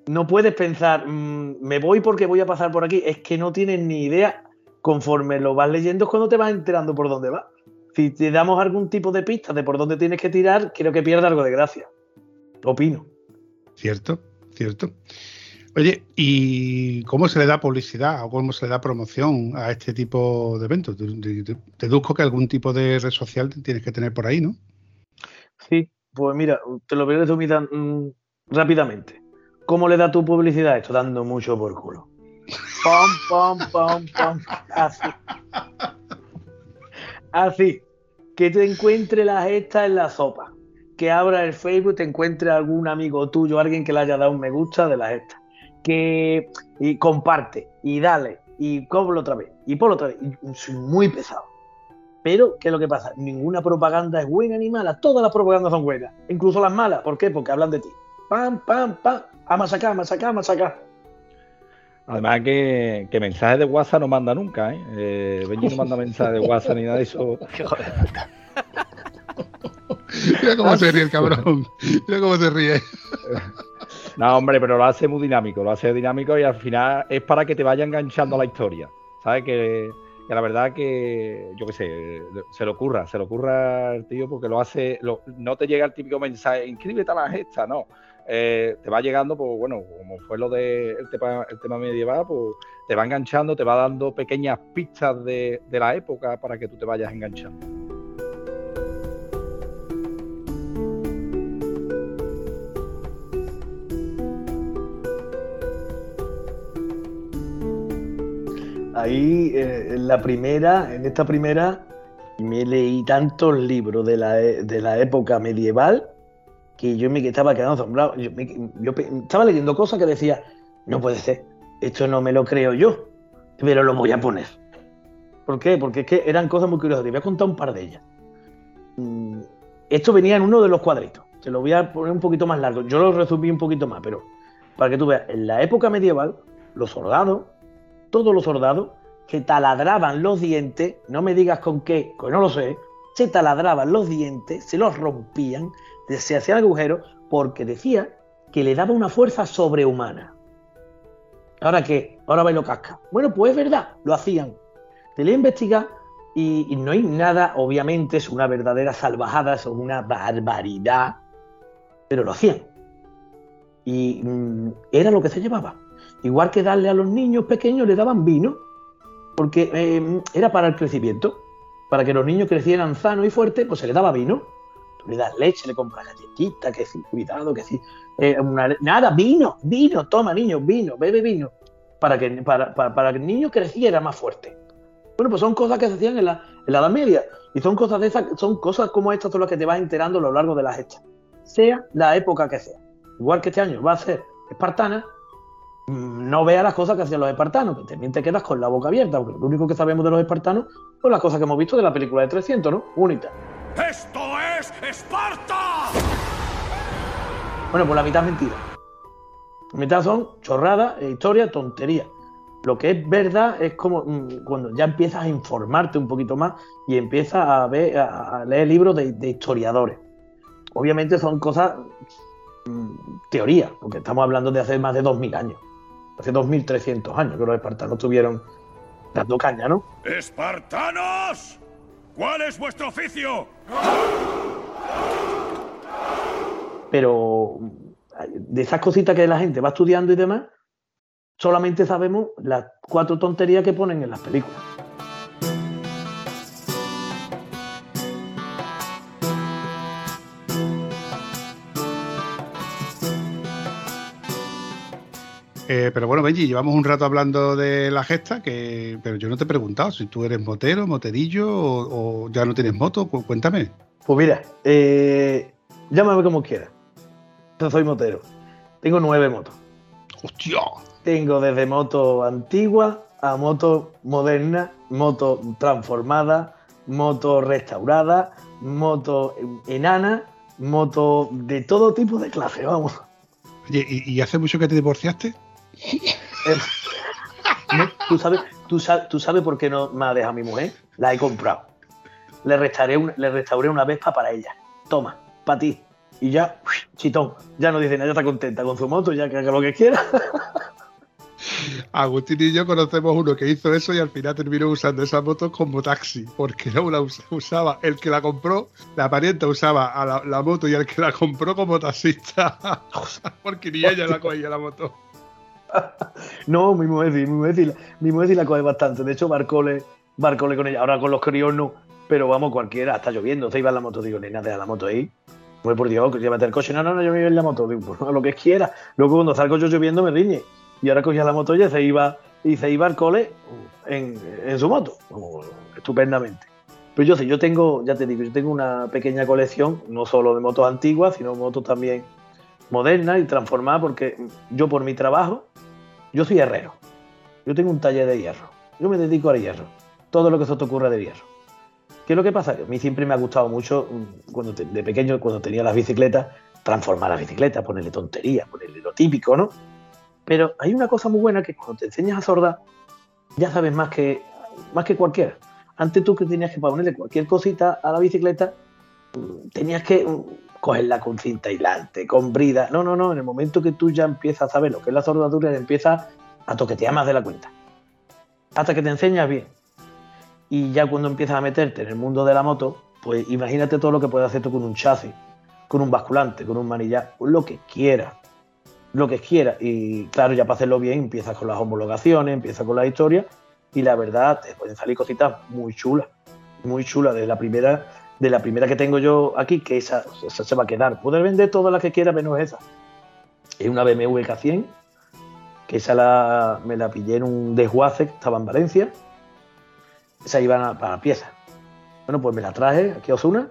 no puedes pensar, mm, me voy porque voy a pasar por aquí. Es que no tienes ni idea. Conforme lo vas leyendo es cuando te vas enterando por dónde va si te damos algún tipo de pista de por dónde tienes que tirar, creo que pierde algo de gracia. Opino. Cierto, cierto. Oye, ¿y cómo se le da publicidad o cómo se le da promoción a este tipo de eventos? Deduzco que algún tipo de red social tienes que tener por ahí, ¿no? Sí, pues mira, te lo voy a resumir mm, rápidamente. ¿Cómo le da tu publicidad esto? Dando mucho por culo. Pom, pom, pom, pom. Así. Así, que te encuentre la gesta en la sopa, que abra el Facebook, te encuentre algún amigo tuyo, alguien que le haya dado un me gusta de la gesta, que y comparte y dale y cómpralo otra vez y ponlo otra vez. Soy muy pesado. Pero, ¿qué es lo que pasa? Ninguna propaganda es buena ni mala. Todas las propagandas son buenas. Incluso las malas. ¿Por qué? Porque hablan de ti. Pam, pam, pam. A masacar, masacar, masacar. Además que, que, mensajes de WhatsApp no manda nunca, ¿eh? eh Benji no manda mensajes de WhatsApp ni nada de eso. <laughs> <laughs> Mira cómo se ríe el <laughs> cabrón. Mira cómo se ríe. No, hombre, pero lo hace muy dinámico, lo hace dinámico y al final es para que te vaya enganchando a la historia. ¿Sabes? Que, que la verdad que, yo qué sé, se le ocurra, se le ocurra al tío porque lo hace, no te llega el típico mensaje, inscríbete a la gesta, no. Eh, te va llegando, pues bueno, como fue lo del de tema, el tema medieval, pues te va enganchando, te va dando pequeñas pistas de, la época para que tú te vayas enganchando. Ahí, eh, en la primera, en esta primera, me leí tantos libros de la, e- de la época medieval que yo me estaba quedando asombrado. Yo, estaba leyendo cosas que decía, no puede ser, esto no me lo creo yo, pero lo voy a poner. ¿Por qué? Porque es que eran cosas muy curiosas. Te voy a contar un par de ellas. Mm, Esto venía en uno de los cuadritos. Te lo voy a poner un poquito más largo. Yo lo resumí un poquito más, pero para que tú veas, en la época medieval, los soldados, todos los soldados, que taladraban los dientes, no me digas con qué, que no lo sé, se taladraban los dientes, se los rompían, se hacían agujeros, porque decía que le daba una fuerza sobrehumana. ¿Ahora qué? Ahora bailo casca. Bueno, pues es verdad, lo hacían. Te le investiga y, y no hay nada, obviamente, es una verdadera salvajada, es una barbaridad, pero lo hacían. Y mm, era lo que se llevaba. Igual que darle a los niños pequeños le daban vino, porque eh, era para el crecimiento. Para que los niños crecieran sanos y fuertes, pues se le daba vino. Le das leche, le compras galletitas, que sí, cuidado, que sí. Eh, nada, vino, vino, toma niño, vino, bebe vino. Para que, para, para- que el niño creciera más fuerte. Bueno, pues son cosas que se hacían en la, en la Edad Media. Y son cosas de esas, son cosas como estas son las que te vas enterando a lo largo de las hechas. Sea la época que sea. Igual que este año va a ser espartana, mm, no veas las cosas que hacían los espartanos, que también te quedas con la boca abierta, porque lo único que sabemos de los espartanos son las cosas que hemos visto de la película de 300, ¿no? Unita. ¡Esto es Esparta! Bueno, pues la mitad es mentira. La mitad son chorradas, historia, tontería. Lo que es verdad es como mm, cuando ya empiezas a informarte un poquito más y empiezas a ver, a, a leer libros de, de historiadores. Obviamente son cosas mm, teoría, porque estamos hablando de hace más de 2000 años. Hace 2300 años que los espartanos estuvieron dando caña, ¿no? ¡Espartanos! ¿Cuál es vuestro oficio? pero de esas cositas que la gente va estudiando y demás, solamente sabemos las cuatro tonterías que ponen en las películas. Eh, pero bueno, Benji, llevamos un rato hablando de la gesta, que, pero yo no te he preguntado si tú eres motero, moterillo o, o ya no tienes moto. Cu- Cuéntame. Pues mira, eh, llámame como quieras. Yo soy motero. Tengo nueve motos. ¡Hostia! Tengo desde moto antigua a moto moderna, moto transformada, moto restaurada, moto enana, moto de todo tipo de clase, vamos. Oye, ¿y, y hace mucho que te divorciaste? Eh, no, ¿Tú sabes, tú, sabes, ¿Tú sabes por qué no me ha dejado mi mujer? La he comprado. Le restauré, un- le restauré una Vespa para ella. Toma, para ti. Y ya, chitón. Ya no dice nada, ya está contenta con su moto, ya que haga lo que quiera. <laughs> Agustín y yo conocemos uno que hizo eso y al final terminó usando esa moto como taxi, porque no la us- usaba el que la compró, la parienta usaba a la, la moto y el que la compró como taxista, <laughs> porque ni ella la cogía la moto. No, mi mujer sí, mi mujer sí, mi mujer sí la coge bastante. De hecho, barcole, barcole con ella. Ahora con los críos no, pero vamos, cualquiera, está lloviendo, se iba en la moto. Digo, nena, deja la moto ahí. Pues por Dios, que llévate el coche. No, no, no, yo me iba en la moto. Digo, pues lo que quiera. Luego cuando salgo yo lloviendo me riñe. Y ahora cogía la moto y se iba, y se iba al cole en, su moto. Estupendamente. Pero yo sí, yo tengo, ya te digo, yo tengo una pequeña colección, no solo de motos antiguas, sino motos también modernas y transformadas, porque yo por mi trabajo, yo soy herrero. Yo tengo un taller de hierro. Yo me dedico al hierro. Todo lo que se te ocurra de hierro. ¿Qué es lo que pasa? Que a mí siempre me ha gustado mucho, mm, cuando te- de pequeño, cuando tenía las bicicletas, transformar las bicicletas, ponerle tonterías, ponerle lo típico, ¿no? Pero hay una cosa muy buena que cuando te enseñas a sordar, ya sabes más que, más que cualquiera. Antes tú que tenías que ponerle cualquier cosita a la bicicleta, mm, tenías que mm, cogerla con cinta aislante, con brida. No, no, no. En el momento que tú ya empiezas a saber lo que es la soldadura, empiezas a toquetear más de la cuenta. Hasta que te enseñas bien. Y ya cuando empiezas a meterte en el mundo de la moto, pues imagínate todo lo que puedes hacer tú con un chasis, con un basculante, con un manillar, lo que quiera, lo que quiera. Y claro, ya para hacerlo bien empiezas con las homologaciones, empiezas con la historia y la verdad te pueden salir cositas muy chulas, muy chulas. De la primera, de la primera que tengo yo aquí, que esa, se va a quedar. Poder vender todas las que quiera menos esa. Es una BMW K100, que esa la, me la pillé en un desguace que estaba en Valencia. Esa iba para pieza. Bueno, pues me la traje aquí a Osuna,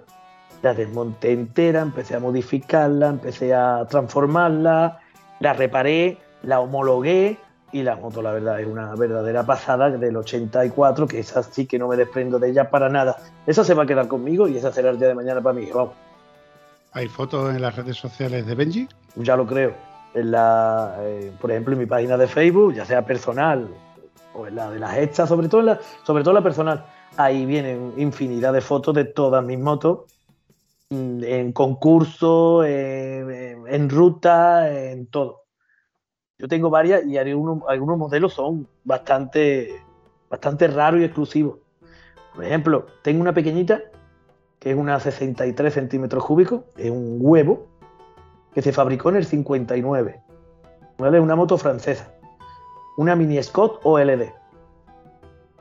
la desmonté entera, empecé a modificarla, empecé a transformarla, la reparé, la homologué y la moto, la verdad, es una verdadera pasada del 84, que esa sí que no me desprendo de ella para nada. Esa se va a quedar conmigo y esa será el día de mañana para mí, vamos. ¿Hay fotos en las redes sociales de Benji? Ya lo creo. En la, eh, por ejemplo, en mi página de Facebook, ya sea personal o en la de las hechas, sobre todo en la, sobre todo la personal, ahí vienen infinidad de fotos de todas mis motos, mm, en concurso, en, en- en ruta, en todo. Yo tengo varias y algunos, modelos son bastante, bastante raros y exclusivos. Por ejemplo, tengo una pequeñita que es una 63 centímetros cúbicos, es un huevo que se fabricó en el 59. ¿vale? Una moto francesa, una Mini Scott OLD.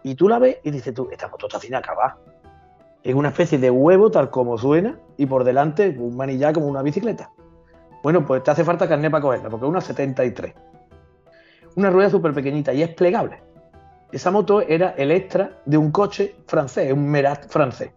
Y tú la ves y dices tú, esta moto está sin acabar. Es una especie de huevo tal como suena y por delante un manillar como una bicicleta. Bueno, pues te hace falta carnet para cogerla, porque es una 73. Una rueda súper pequeñita y es plegable. Esa moto era el extra de un coche francés, un Merat francés.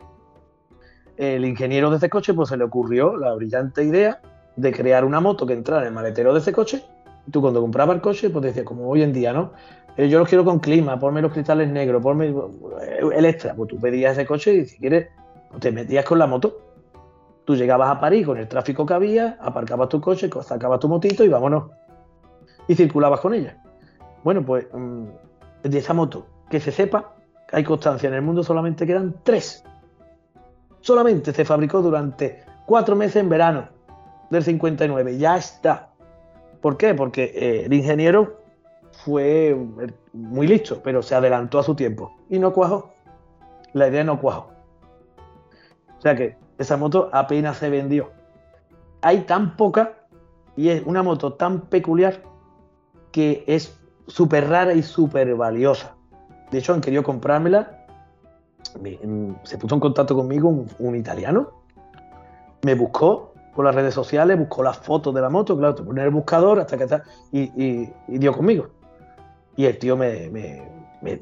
El ingeniero de ese coche pues se le ocurrió la brillante idea de crear una moto que entrara en el maletero de ese coche. Tú cuando comprabas el coche, pues decías, como hoy en día, ¿no? Eh, yo los quiero con clima, ponme los cristales negros, ponme eh, el extra. Pues tú pedías ese coche y si quieres, pues te metías con la moto. Tú llegabas a París con el tráfico que había, aparcabas tu coche, sacabas tu motito y vámonos. Y circulabas con ella. Bueno, pues mm, de esa moto, que se sepa, hay constancia en el mundo, solamente quedan tres. Solamente se fabricó durante cuatro meses en verano del 59. Ya está. ¿Por qué? Porque eh, el ingeniero fue eh, muy listo, pero se adelantó a su tiempo y no cuajó. La idea no cuajó. O sea que esa moto apenas se vendió. Hay tan poca y es una moto tan peculiar que es súper rara y súper valiosa. De hecho, han querido comprármela. Me- mm, se puso en contacto conmigo un, italiano. Me buscó por las redes sociales, buscó las fotos de la moto, claro, te pone en el buscador hasta que está. Y, y- y dio conmigo. Y el tío me,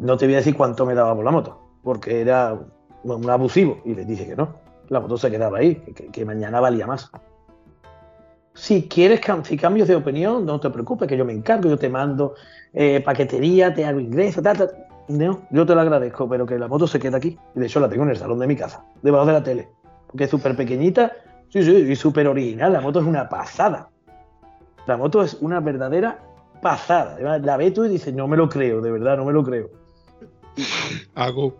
No te voy a decir cuánto me daba por la moto, porque era un, abusivo. Y le dije que no. La moto se quedaba ahí, que mañana valía más. Si quieres si cambios de opinión, no te preocupes, que yo me encargo, yo te mando eh, paquetería, te hago ingreso, tal, tal. No, yo te lo agradezco, pero que la moto se quede aquí. Y de hecho la tengo en el salón de mi casa, debajo de la tele. Porque es súper pequeñita, sí, sí, y súper original. La moto es una pasada. La moto es una verdadera pasada. La ves tú y dices, no me lo creo, de verdad, no me lo creo. Hago.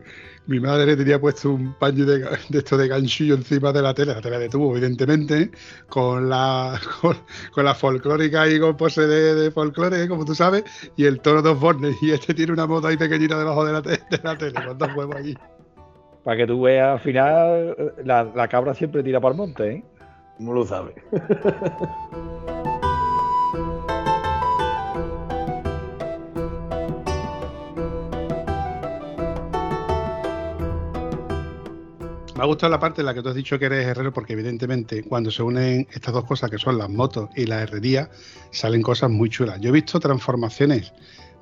Mi madre tenía puesto un paño de, de esto de ganchillo encima de la tele, la tele de tubo, evidentemente, con la con, con la folclórica y con pose de, de folclore, como tú sabes, y el toro dos bornes. Y este tiene una moto ahí pequeñita debajo de la, te- de la tele, con dos huevos allí. Para que tú veas, al final, la, la cabra siempre tira para el monte, ¿eh? No lo sabes. <laughs> Me ha gustado la parte en la que tú has dicho que eres herrero, porque evidentemente cuando se unen estas dos cosas que son las motos y la herrería, salen cosas muy chulas. Yo he visto transformaciones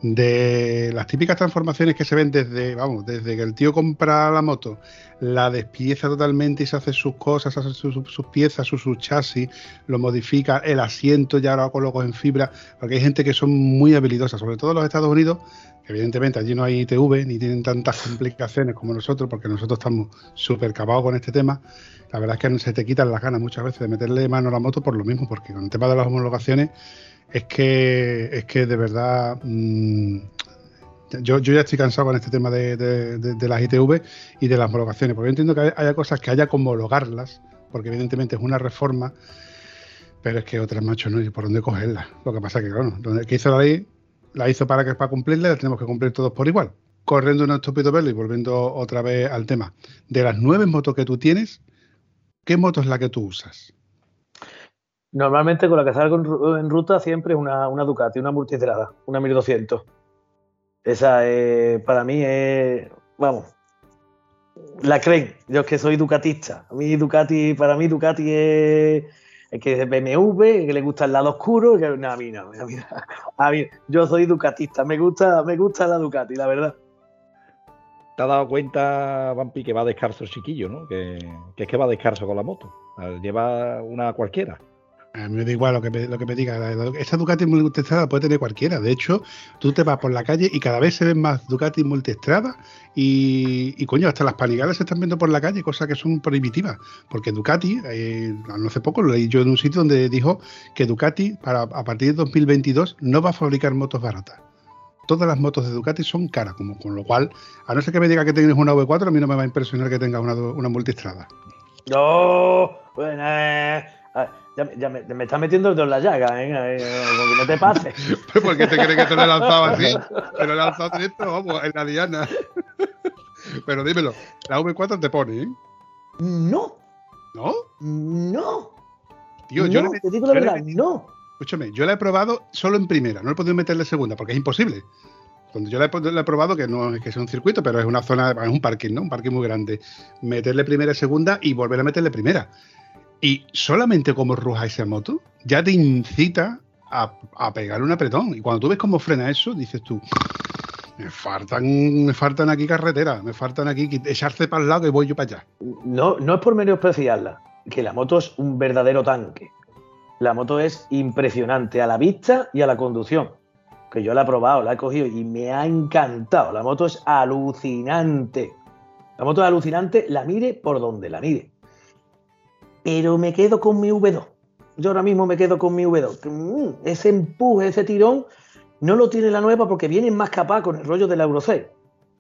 de las típicas transformaciones que se ven desde, vamos, desde que el tío compra la moto, la despieza totalmente y se hace sus cosas, hace sus, sus- piezas, sus, sus chasis, lo modifica, el asiento ya lo coloco en fibra, porque hay gente que son muy habilidosa, sobre todo en los Estados Unidos, que evidentemente allí no hay ITV ni tienen tantas complicaciones como nosotros, porque nosotros estamos súper cavados con este tema. La verdad es que se te quitan las ganas muchas veces de meterle mano a la moto por lo mismo, porque con el tema de las homologaciones es que es que de verdad mm, yo, yo ya estoy cansado con este tema de, de- las ITV y de las homologaciones, porque yo entiendo que hay- haya cosas que haya que homologarlas, porque evidentemente es una reforma, pero es que otras, macho, no hay por dónde cogerlas. Lo que pasa es que, claro, donde que hizo la ley, la hizo para que para cumplirla, la tenemos que cumplir todos por igual. Corriendo un estúpido velo y volviendo otra vez al tema. De las nueve motos que tú tienes, ¿qué moto es la que tú usas? Normalmente con la que salgo en, ru- en ruta siempre es una, una Ducati, una multistrada, una 1200. Esa es, para mí es, vamos, la creen. Yo es que soy ducatista. A mí Ducati, para mí Ducati es, es que es BMW, que le gusta el lado oscuro. Que, no, a mí, no. A mí- yo soy ducatista. Me gusta, me gusta la Ducati, la verdad. ¿Te has dado cuenta, Vampi, que va descalzo el chiquillo, ¿no? Que, que es que va descalzo con la moto. Lleva una cualquiera. A mí me da igual lo que me, lo que me diga. Esta Ducati multiestrada puede tener cualquiera. De hecho, tú te vas por la calle y cada vez se ven más Ducati multiestrada y, y coño, hasta las panigales se están viendo por la calle, cosas que son prohibitivas. Porque Ducati, eh, no hace poco lo leí yo en un sitio donde dijo que Ducati para, a partir de 2022 no va a fabricar motos baratas. Todas las motos de Ducati son caras, como, con lo cual, a no ser que me diga que tienes una V4, a mí no me va a impresionar que tenga una, una multiestrada. No, bueno, eh, ya, me- ya me, me estás metiendo el dedo en la llaga, ¿eh? Que no te pases. <laughs> Pues, ¿Por qué te crees que te lo he lanzado así? <laughs> Te lo he lanzado directo, vamos, en la diana. <laughs> Pero dímelo, la V4 te pone, ¿eh? No, ¿No? no. Tío, yo, le, te digo la le verdad, no. escúchame, yo la he probado solo en primera, no he podido meterle segunda, porque es imposible. Cuando yo la he, la he probado, que no es que sea un circuito, pero es una zona, es un parking, ¿no? Un parking muy grande. Meterle primera y segunda y volver a meterle primera. Y solamente como ruja esa moto, ya te incita a, a pegar un apretón. Y cuando tú ves cómo frena eso, dices tú, me faltan, me faltan aquí carreteras, me faltan aquí echarse para el lado que voy yo para allá. No, no es por menospreciarla, que la moto es un verdadero tanque. La moto es impresionante a la vista y a la conducción. Que yo la he probado, la he cogido y me ha encantado. La moto es alucinante. La moto es alucinante, la mire por donde la mire. Pero me quedo con mi V2. Yo ahora mismo me quedo con mi V2. Que, mm, Ese empuje, ese tirón, no lo tiene la nueva porque viene más capaz con el rollo de la Euro 6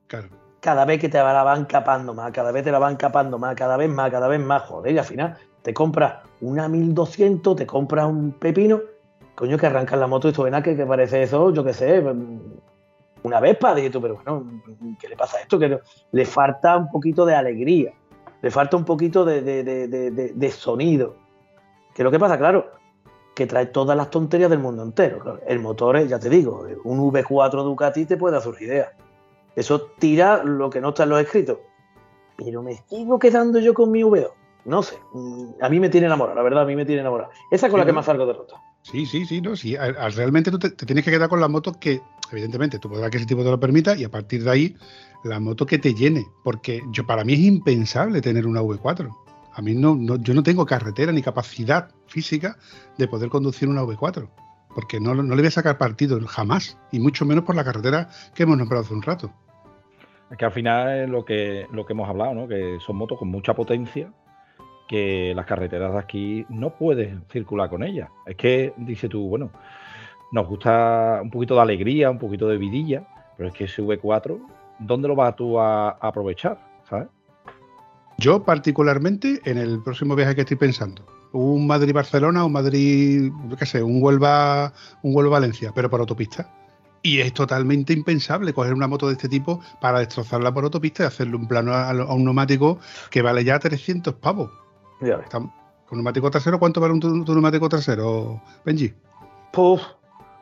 Claro. cada vez que te la van capando más, cada vez te la van capando más, cada vez más, cada vez más, joder, y al final te compras una 1200, te compras un pepino, coño, que arrancas la moto y a que, que parece eso, yo qué sé, mm, una Vespa, dije tú, pero bueno, ¿qué le pasa a esto? Que le falta un poquito de alegría, le falta un poquito de, de- de- de- sonido. Que lo que pasa, claro, que trae todas las tonterías del mundo entero. El motor, es, ya te digo, un V4 Ducati te puede hacer idea. Eso tira lo que no está en los escritos. Pero me sigo quedando yo con mi V2. No sé. mm, A mí me tiene enamorado, la verdad, a mí me tiene enamorado. Esa es con Sí, la que más salgo de ruta. Sí, sí, sí, no, sí. Realmente tú te, te tienes que quedar con la moto que, evidentemente, tú podrás que ese tipo te lo permita y a partir de ahí, la moto que te llene. Porque yo para mí es impensable tener una V4. A mí no, no- yo no tengo carretera ni capacidad física de poder conducir una V4. Porque no, no le voy a sacar partido jamás. Y mucho menos por la carretera que hemos nombrado hace un rato. Es que al final es lo que, lo que hemos hablado, ¿no? Que son motos con mucha potencia, que las carreteras de aquí no puedes circular con ellas. Es que, dice tú, bueno, nos gusta un poquito de alegría, un poquito de vidilla, pero es que ese V4, ¿dónde lo vas tú a, a aprovechar? ¿Sabes? Yo particularmente en el próximo viaje que estoy pensando, un Madrid-Barcelona, un Madrid, yo qué sé, un Huelva, un Huelva-Valencia, pero por autopista. Y es totalmente impensable coger una moto de este tipo para destrozarla por autopista y hacerle un plano a, a un neumático que vale ya 300 pavos. Ya ves. ¿Con neumático trasero cuánto vale un tu, tu neumático trasero, Benji? Puf,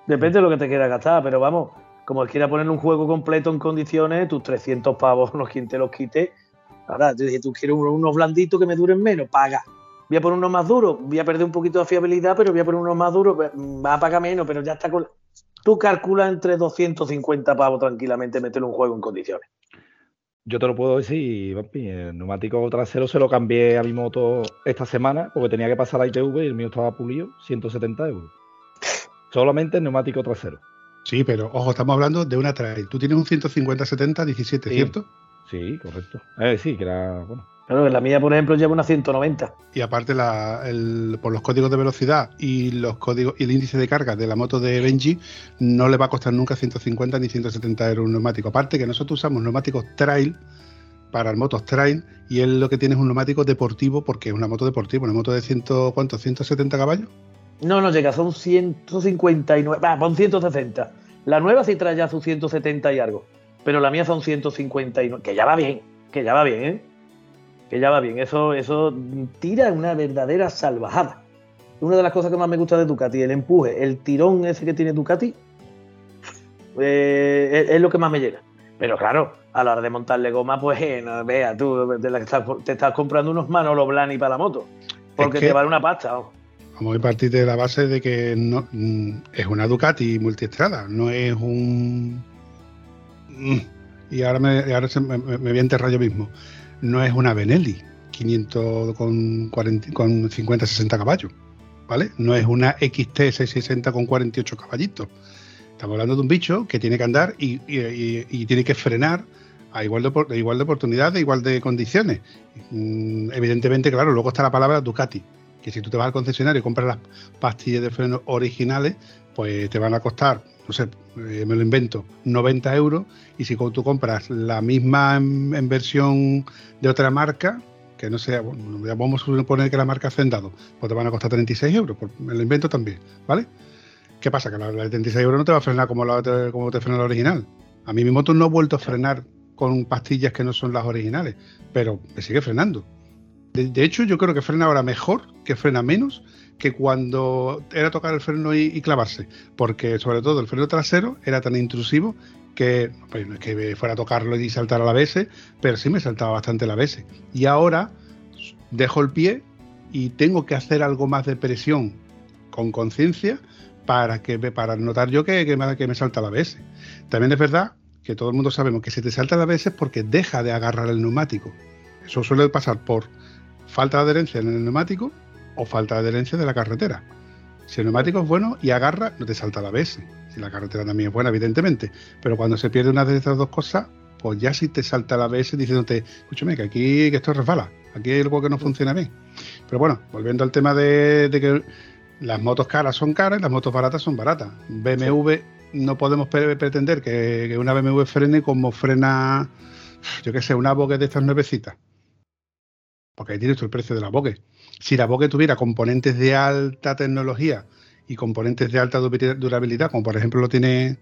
depende de lo que te quieras gastar, pero vamos, como quiera poner un juego completo en condiciones, tus 300 pavos, <laughs> no quien te los quite. Ahora, dije, tú quieres uno- unos blanditos que me duren menos, paga. Voy a poner unos más duros, voy a perder un poquito de fiabilidad, pero voy a poner unos más duros, pues, va a pagar menos, pero ya está con... Tú calculas entre 250 pavos tranquilamente meter un juego en condiciones. Yo te lo puedo decir, Vampi, el neumático trasero se lo cambié a mi moto esta semana porque tenía que pasar la ITV y el mío estaba pulido, 170 euros. Solamente el neumático trasero. Sí, pero ojo, estamos hablando de una trail. Tú tienes un 150-70 17, Sí. ¿cierto? Sí, correcto. Eh, sí, que era, bueno, Claro, en la mía, por ejemplo, lleva una 190. Y aparte, la- el- por los códigos de velocidad y los códigos y el índice de carga de la moto de Benji, no le va a costar nunca 150 ni 170 euros un neumático. Aparte que nosotros usamos neumáticos trail para motos trail y él lo que tiene es un neumático deportivo porque es una moto deportiva, una moto de 100, ¿cuánto? 170 caballos. No, no llega, son 159, va, pon 160. La nueva sí trae ya sus 170 y algo, pero la mía son 159, que ya va bien, que ya va bien, ¿eh? Que ya va bien, eso, eso tira una verdadera salvajada. una de las cosas que más me gusta de Ducati, el empuje, el tirón ese que tiene Ducati, eh, es, es lo que más me llega. Pero claro, a la hora de montarle goma, pues eh, no, vea, tú te, la estás, te estás comprando unos Manolo Blani para la moto. Porque que- te vale una pasta. vamos. Vamos a partir de la base de que no, mm, es una Ducati multiestrada, no es un. Mm, Y ahora me, ahora me, voy a enterrar yo mismo. No es una Benelli 500 con, 40 con 50-60 caballos, ¿vale? No es una XT 660 con 48 caballitos. Estamos hablando de un bicho que tiene que andar y, y- tiene que frenar a igual de igual de oportunidades, igual de condiciones. Mm, evidentemente, claro, luego está la palabra Ducati, que si tú te vas al concesionario y compras las pastillas de freno originales, pues te van a costar, no sé, eh, me lo invento, 90 euros, y si tú compras la misma en, versión de otra marca, que no sea, bueno, vamos a suponer que la marca Hacendado, pues te van a costar 36 euros, por- me lo invento también, ¿vale? ¿Qué pasa? Que la, la de 36 euros no te va a frenar como, la, como te frena la original. A mí mi moto no he vuelto a frenar con pastillas que no son las originales, pero me sigue frenando. De, hecho, yo creo que frena ahora mejor, que frena menos que cuando era tocar el freno y, clavarse, porque sobre todo el freno trasero era tan intrusivo que pues, es que fuera a tocarlo y saltar a la ABS, pero sí me saltaba bastante la ABS. Y ahora dejo el pie y tengo que hacer algo más de presión con conciencia para que para notar yo que, que me, que me salta la ABS. También es verdad que todo el mundo sabemos que si te salta la es porque deja de agarrar el neumático. Eso suele pasar por falta de adherencia en el neumático o falta de adherencia de la carretera. Si el neumático es bueno y agarra, no te salta la ABS. Si la carretera también es buena, evidentemente. Pero cuando se pierde una de estas dos cosas, pues ya sí te salta la ABS diciéndote, escúchame, que aquí que esto resbala, aquí hay algo que no funciona bien. Pero bueno, volviendo al tema de, de que las motos caras son caras y las motos baratas son baratas. BMW no podemos pre- pretender que, que una BMW frene como frena, yo qué sé, una Vogue de estas nuevecitas. Porque ahí tienes tú el precio de la Vogue. Si la Vogue tuviera componentes de alta tecnología y componentes de alta dura- durabilidad, como por ejemplo lo tiene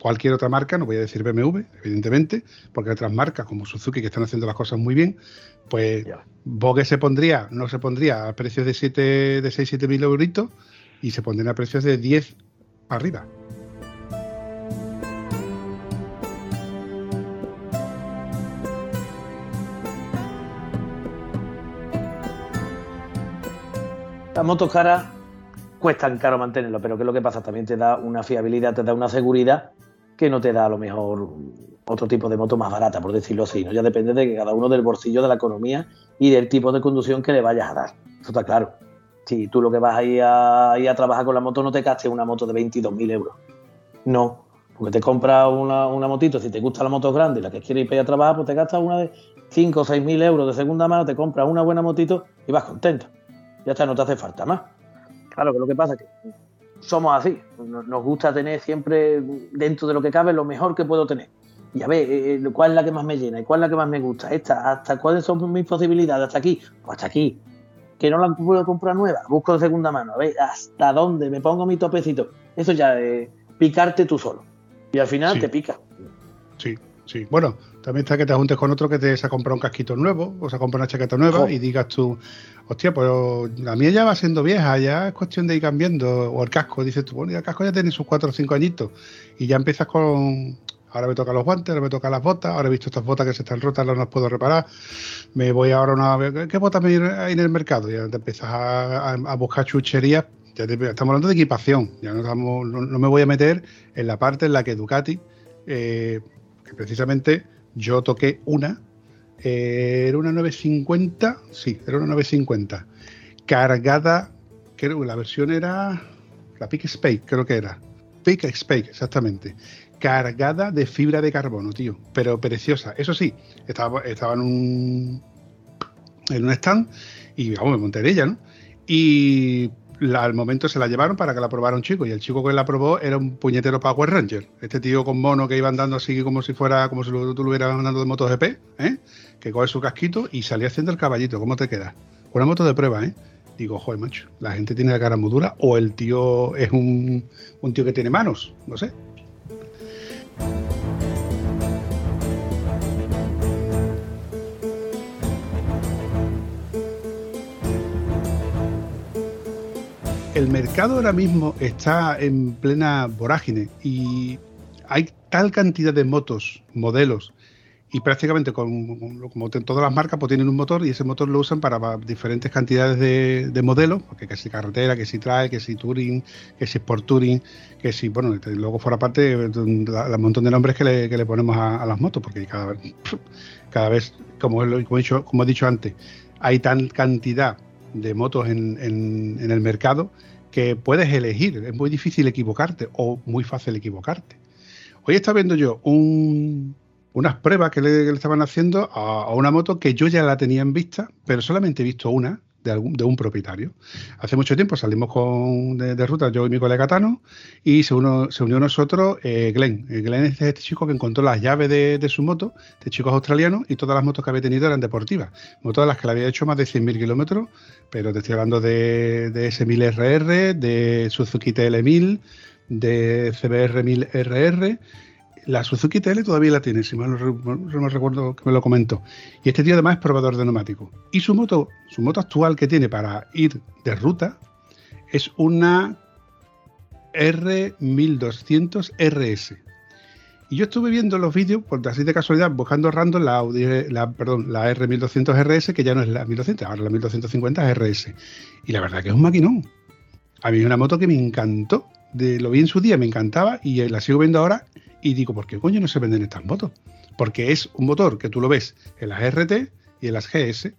cualquier otra marca, no voy a decir BMW, evidentemente, porque hay otras marcas como Suzuki que están haciendo las cosas muy bien, pues. Vogue se pondría, no se pondría a precios de 7, de 6, 7 mil euritos y se pondría a precios de 10 arriba. Las motos caras cuestan caro mantenerlo, pero ¿qué es lo que pasa? También te da una fiabilidad, te da una seguridad que no te da a lo mejor otro tipo de moto más barata, por decirlo así. ¿no? Ya depende de cada uno del bolsillo, de la economía y del tipo de conducción que le vayas a dar. Eso está claro. Si tú lo que vas a a, ir a trabajar con la moto, no te gastes una moto de 22.000 euros. No, porque te compras una, motito, si te gusta la moto grande y la que quieres ir a trabajar, pues te gastas una de 5 o 6.000 euros de segunda mano, te compras una buena motito y vas contento. Ya está, no te hace falta más. Claro que lo que pasa es que somos así. Nos gusta tener siempre dentro de lo que cabe lo mejor que puedo tener. Y a ver, eh, eh, ¿cuál es la que más me llena? ¿Y cuál es la que más me gusta? Esta, ¿hasta cuáles son mis posibilidades? ¿Hasta aquí? Pues hasta aquí. Que no la puedo comprar nueva, busco de segunda mano. A ver, ¿hasta dónde? Me pongo mi topecito. Eso ya es picarte tú solo. Y al final Sí. te pica. Sí, sí. Bueno, también está que te juntes con otro que te se ha comprado un casquito nuevo o se ha comprado una chaqueta nueva y digas tú, hostia, pues la mía ya va siendo vieja, ya es cuestión de ir cambiando. O el casco, dices tú, bueno, el casco ya tiene sus cuatro o cinco añitos y ya empiezas con. Ahora me tocan los guantes, ahora me tocan las botas, ahora he visto estas botas que se están rotas, no las puedo reparar. Me voy ahora a una. ¿Qué botas me hay en el mercado? Ya te empiezas a, a- a buscar chucherías. Ya te- estamos hablando de equipación. Ya no, estamos- no- no me voy a meter en la parte en la que Ducati, eh, que precisamente yo toqué una, eh, era una 950, sí, era una 950, cargada, creo que la versión era la Peak Spake, creo que era. Peak Spake, exactamente. Cargada de fibra de carbono, tío, pero preciosa. Eso sí, estaba, estaba en un en un stand y vamos, me monté ella, ¿no? Y al momento se la llevaron para que la probara un chico y el chico que la probó era un puñetero Power Ranger. Este tío con mono que iba andando así como si fuera, como si lo- tú lo hubieras andando de MotoGP, ¿eh? Que coge su casquito y salía haciendo el caballito. ¿Cómo te queda? Una moto de prueba, ¿eh? Digo, joder, macho, la gente tiene la cara muy dura o el tío es un tío que tiene manos, no sé. El mercado ahora mismo está en plena vorágine y hay tal cantidad de motos, modelos, y prácticamente con, como todas las marcas pues tienen un motor y ese motor lo usan para diferentes cantidades de, modelos, porque que si carretera, que si trae, que si touring, que si sport touring, que si, bueno, luego fuera parte el montón de nombres que le, ponemos a, las motos, porque cada vez, <laughs> cada vez como, he dicho, como he dicho antes, hay tal cantidad de motos en, en el mercado que puedes elegir, es muy difícil equivocarte o muy fácil equivocarte. Hoy está viendo yo un, unas pruebas que le, estaban haciendo a, una moto que yo ya la tenía en vista, pero solamente he visto una de, algún, de un propietario. Hace mucho tiempo salimos con, de, ruta, yo y mi colega Tano, y se, se unió a nosotros eh, Glenn. Eh, Glenn es este chico que encontró las llaves de, su moto, este chico es australiano, y todas las motos que había tenido eran deportivas. Motos de las que le había hecho más de 100.000 kilómetros, pero te estoy hablando de, de S1000RR, de Suzuki TL1000, de CBR1000RR la Suzuki TL todavía la tiene, si mal no, recuerdo que me lo comentó. Y este tío además es probador de neumáticos. Y su moto, su moto actual que tiene para ir de ruta es una R1200 RS. Y yo estuve viendo los vídeos, por así de casualidad, buscando random la, la, perdón, la R1200 RS, que ya no es la 1200, ahora la 1250 RS. Y la verdad que es un maquinón. A mí es una moto que me encantó. De, lo vi en su día, me encantaba y la sigo viendo ahora y digo, ¿por qué coño no se venden estas motos? Porque es un motor que tú lo ves en las RT y en las GS,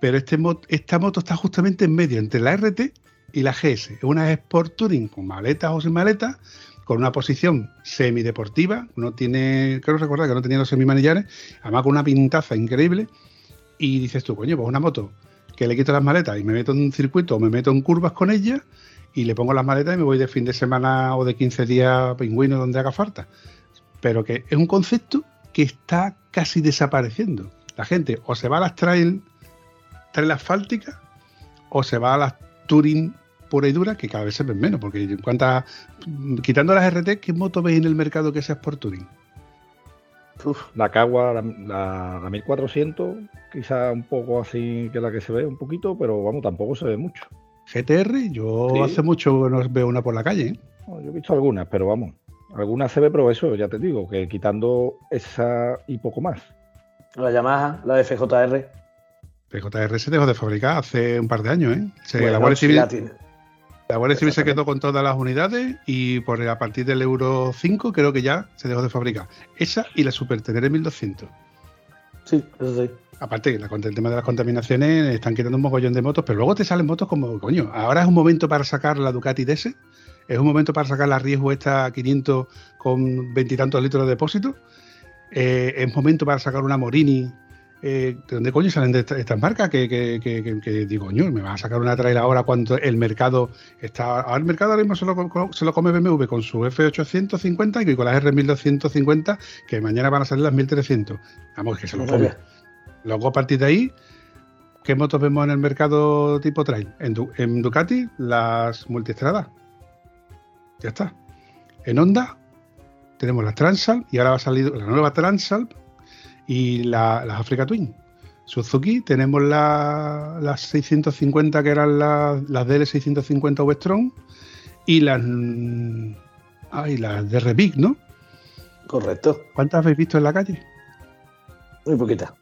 pero este esta moto está justamente en medio entre la RT y la GS. Es una Sport Touring con maletas o sin maletas, con una posición semideportiva. No tiene, creo recordar que no tenía los semimanillares, además con una pintaza increíble. Y dices tú, coño, pues una moto que le quito las maletas y me meto en un circuito o me meto en curvas con ella y le pongo las maletas y me voy de fin de semana o de 15 días pingüino donde haga falta pero que es un concepto que está casi desapareciendo. La gente o se va a las trail, trail asfálticas o se va a las touring pura y dura, que cada vez se ven menos, porque en cuanto a, quitando las RT, ¿qué moto veis en el mercado que sea por touring? la Cagua, la, la, 1400, quizá un poco así que la que se ve un poquito, pero vamos, tampoco se ve mucho. GTR, yo hace mucho no veo una por la calle. ¿eh? yo he visto algunas, pero vamos, Algunas se ve, pero eso, ya te digo, que quitando esa y poco más. La Yamaha, la de FJR. FJR se dejó de fabricar hace un par de años, ¿eh? la Guardia Civil, la Guardia Civil se quedó con todas las unidades y por a partir del Euro 5 creo que ya se dejó de fabricar. Esa y la Super Tenere 1200. Sí, eso sí. Aparte, el tema de las contaminaciones, están quitando un mogollón de motos, pero luego te salen motos como, coño, ahora es un momento para sacar la Ducati DS es un momento para sacar la riesgo esta 500 con veintitantos litros de depósito. Eh, es momento para sacar una Morini. Eh, ¿De dónde coño salen de estas marcas? Que, digo, coño, me va a sacar una trailer ahora cuando el mercado está. Ahora el mercado ahora mismo se lo, se lo come BMW con su F850 y con las R1250, que mañana van a salir las 1300. Vamos, que se lo come. Luego a partir de ahí, ¿qué motos vemos en el mercado tipo trail? En, en Ducati, las multiestradas ya está. En Honda tenemos la Transalp y ahora va a salir la nueva Transalp y la, las Africa Twin. Suzuki tenemos las 650 que eran las, las DL650 V-Strom y las, ah, y las DR Big, ¿no? Correcto. ¿Cuántas habéis visto en la calle? Muy poquitas.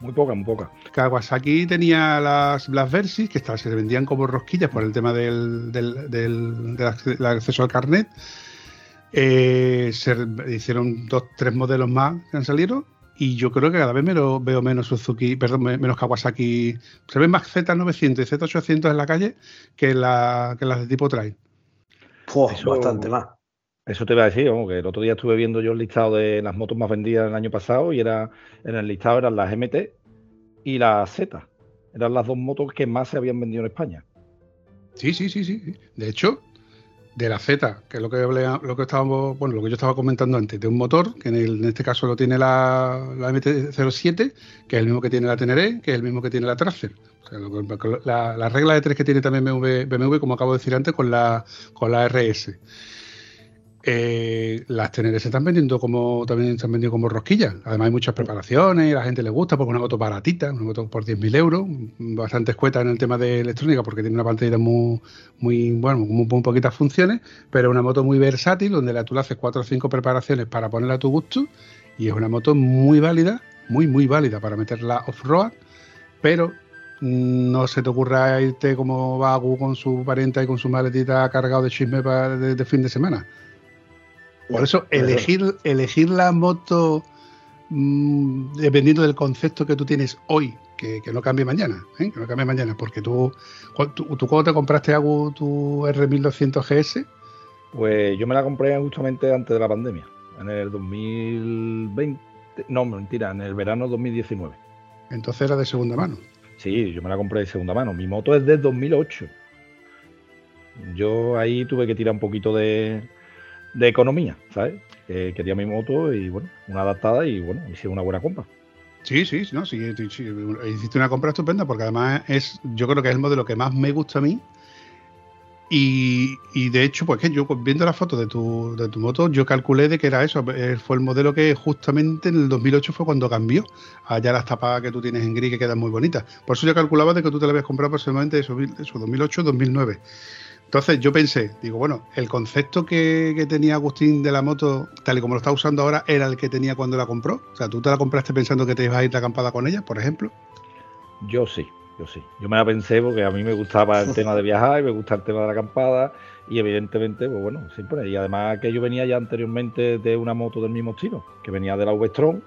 Muy poca, muy poca. Kawasaki tenía las Black Versis que se vendían como rosquillas por el tema del, acceso al carnet. Eh, se hicieron dos, tres modelos más que han salido y yo creo que cada vez me lo veo menos Suzuki, perdón, menos Kawasaki. Se ven más Z900 y Z800 en la calle que, la, que las de tipo trail. bastante más. Eso te iba a decir, que el otro día estuve viendo yo el listado de las motos más vendidas el año pasado y era en el listado eran las MT y las Z. Eran las dos motos que más se habían vendido en España. Sí, sí, sí, sí. De hecho, de la Z, que es lo que lo que estábamos, bueno, lo que yo estaba comentando antes, de un motor, que en, este caso lo tiene la, MT-07, que es el mismo que tiene la Teneré, que es el mismo que tiene la Tracer. la, regla de tres que tiene también BMW, BMW, como acabo de decir antes, con la, con la RS. Eh, las Teneres se están vendiendo como también se están vendiendo como rosquillas. Además hay muchas preparaciones y a la gente le gusta porque una moto baratita, una moto por 10.000 euros, bastante escueta en el tema de electrónica porque tiene una pantalla muy, muy bueno, muy, muy poquitas funciones, pero una moto muy versátil donde la, tú le haces cuatro o cinco preparaciones para ponerla a tu gusto y es una moto muy válida, muy muy válida para meterla off-road, pero no se te ocurra irte como va Gu con su parienta y con su maletita cargado de chisme de, de fin de semana. Por eso, elegir, elegir la moto mm, dependiendo del concepto que tú tienes hoy, que, que no cambie mañana, ¿eh? que no cambie mañana, porque tú, tú, tú cuando te compraste Agu, tu R1200 GS, Pues yo me la compré justamente antes de la pandemia, en el 2020, no, mentira, en el verano 2019. entonces era de segunda mano. Sí, yo me la compré de segunda mano. Mi moto es de 2008. Yo ahí tuve que tirar un poquito de, de economía, ¿sabes? Eh, quería mi moto y bueno, una adaptada y bueno, hice una buena compra. Sí, sí, no, sí, sí, hiciste una compra estupenda porque además es, yo creo que es el modelo que más me gusta a mí. Y, y de hecho, pues que yo viendo la foto de tu, de tu moto, yo calculé de que era eso. eh, Fue el modelo que justamente en el 2008 fue cuando cambió. Allá las tapadas que tú tienes en gris que quedan muy bonitas. Por eso yo calculaba de que tú te la habías comprado aproximadamente eso, eso 2008-2009. Entonces yo pensé, digo, bueno, el concepto que, que tenía Agustín de la moto, tal y como lo está usando ahora, era el que tenía cuando la compró. O sea, tú te la compraste pensando que te ibas a ir de acampada con ella, por ejemplo. Yo sí, yo sí. Yo me la pensé porque a mí me gustaba el <laughs> tema de viajar y me gusta el tema de la acampada y evidentemente, pues bueno, siempre. Y además que yo venía ya anteriormente de una moto del mismo estilo, que venía de la V-Strom.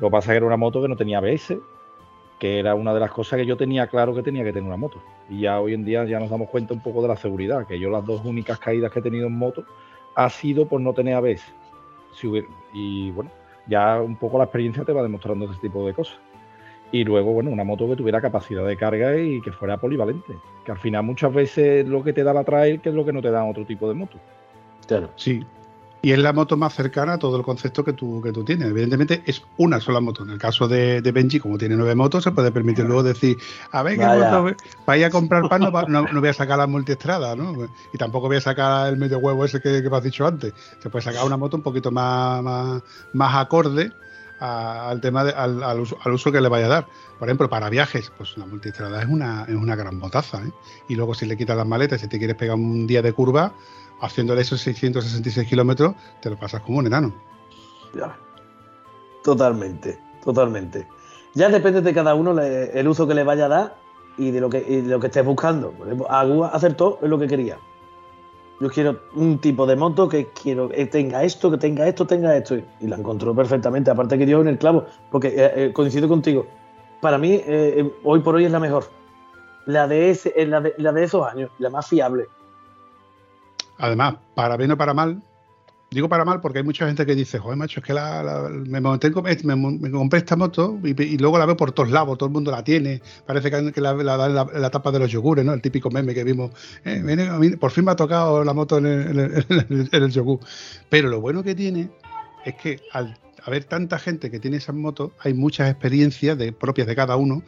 Lo que pasa es que era una moto que no tenía ABS, que era una de las cosas que yo tenía claro que tenía que tener una moto. Y ya hoy en día ya nos damos cuenta un poco de la seguridad, que yo las dos únicas caídas que he tenido en moto ha sido por no tener ABS. Si hubiera- y bueno, ya un poco la experiencia te va demostrando ese tipo de cosas. Y luego, bueno, una moto que tuviera capacidad de carga y que fuera polivalente. Que al final muchas veces lo que te da la trail, que es lo que no te dan otro tipo de moto. Claro. Sí. Y es la moto más cercana a todo el concepto que tú, que tú tienes. Evidentemente es una sola moto. En el caso de, de Benji, como tiene nueve motos, se puede permitir luego decir, a ver, ¿qué Vaya. moto? Ir a comprar pan no, no- no voy a sacar la multiestrada, ¿no? Y tampoco voy a sacar el medio huevo ese que, que me has dicho antes. Se puede sacar una moto un poquito más, más, más acorde al tema de- al, al uso, al uso que le vaya a dar. Por ejemplo, para viajes, pues la multiestrada es una, es una gran botaza. ¿eh? Y luego si le quitas las maletas, si te quieres pegar un día de curva, haciéndole esos 666 kilómetros, te lo pasas como un enano. Ya. Totalmente, totalmente. Ya depende de cada uno el uso que le vaya a dar y de lo que, estés buscando. Agua acertó en lo que quería. Yo quiero un tipo de moto que quiero que tenga esto, que tenga esto, tenga esto. Y- la encontró perfectamente. Aparte que dio en el clavo, porque eh, eh, coincido contigo. Para mí, eh, eh, hoy por hoy es la mejor. La de, ese, eh, la de esos años, la más fiable. Además, para bien o para mal, digo para mal porque hay mucha gente que dice, joder, macho, es que la, me, monté en com- me, compré esta moto y, luego la veo por todos lados, todo el mundo la tiene, parece que, la, la tapa de los yogures, ¿no? El típico meme que vimos, eh, por fin me ha tocado la moto en el- en el yogur. Pero lo bueno que tiene es que al haber tanta gente que tiene esas motos, hay muchas experiencias de, propias de cada uno,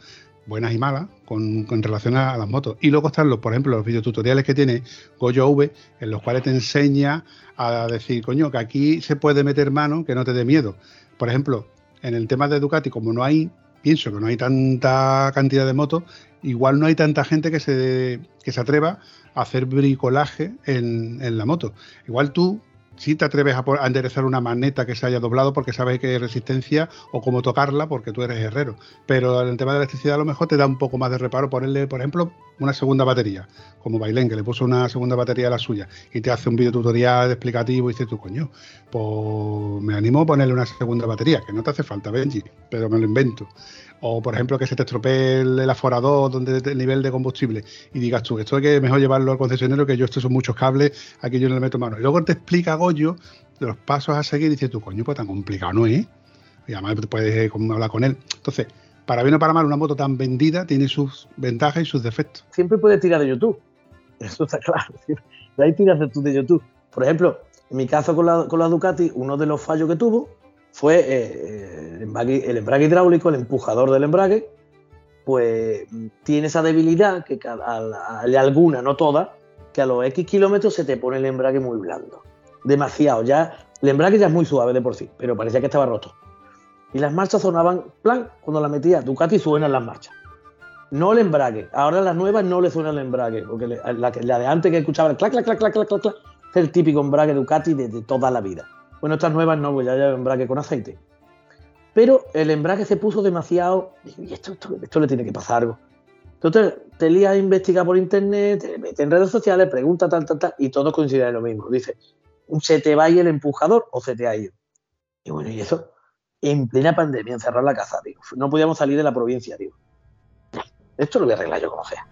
buenas y malas, con, con relación a, las motos. Y luego están, los, por ejemplo, los videotutoriales que tiene Goyo V, en los cuales te enseña a decir, coño, que aquí se puede meter mano, que no te dé miedo. Por ejemplo, en el tema de Ducati, como no hay, pienso que no hay tanta cantidad de motos, igual no hay tanta gente que se, que se atreva a hacer bricolaje en, en la moto. Igual tú sí te atreves a, enderezar una maneta que se haya doblado porque sabes que hay resistencia o cómo tocarla porque tú eres herrero. Pero en el tema de electricidad a lo mejor te da un poco más de reparo ponerle, por ejemplo, una segunda batería, como Bailén, que le puso una segunda batería a la suya y te hace un video tutorial explicativo y dices tú, coño, pues me animo a ponerle una segunda batería, que no te hace falta, Benji, pero me lo invento. O, por ejemplo, que se te estropee el, aforador donde el nivel de combustible y digas tú, esto hay que mejor llevarlo al concesionario, que yo estos son muchos cables, aquí yo no le meto mano. Y luego te explica Goyo los pasos a seguir y dices tú, coño, pues tan complicado no es. Y además puedes eh, hablar con él. Entonces, para bien o para mal, una moto tan vendida tiene sus ventajas y sus defectos. siempre puedes tirar de YouTube. <laughs> Eso está claro. Ahí tiras de, de YouTube. Por ejemplo, en mi caso con la, con la Ducati, uno de los fallos que tuvo fue eh, el, embrague, el embrague hidráulico, el empujador del embrague, pues tiene esa debilidad que a alguna, no todas, que a los X kilómetros se te pone el embrague muy blando. demasiado. Ya el embrague ya es muy suave de por sí, pero parecía que estaba roto. Y las marchas sonaban, plan, cuando la metía Ducati suenan las marchas. No el embrague. Ahora las nuevas no le suena el embrague, porque la, de antes que escuchaba el clac, clac, clac, clac, clac, clac, clac, es el típico embrague Ducati de toda la vida. Bueno, estas nuevas no, pues ya lleva embrague con aceite. Pero el embrague se puso demasiado. Y esto, esto, esto le tiene que pasar algo. Entonces te lías a investigar por internet, te metes en redes sociales, pregunta tal, tal, tal, y todos coinciden en lo mismo. Dice, se te va ahí el empujador o se te ha ido. Y bueno, y eso, en plena pandemia, encerrar la casa, digo. No podíamos salir de la provincia, digo. Esto lo voy a arreglar yo como sea.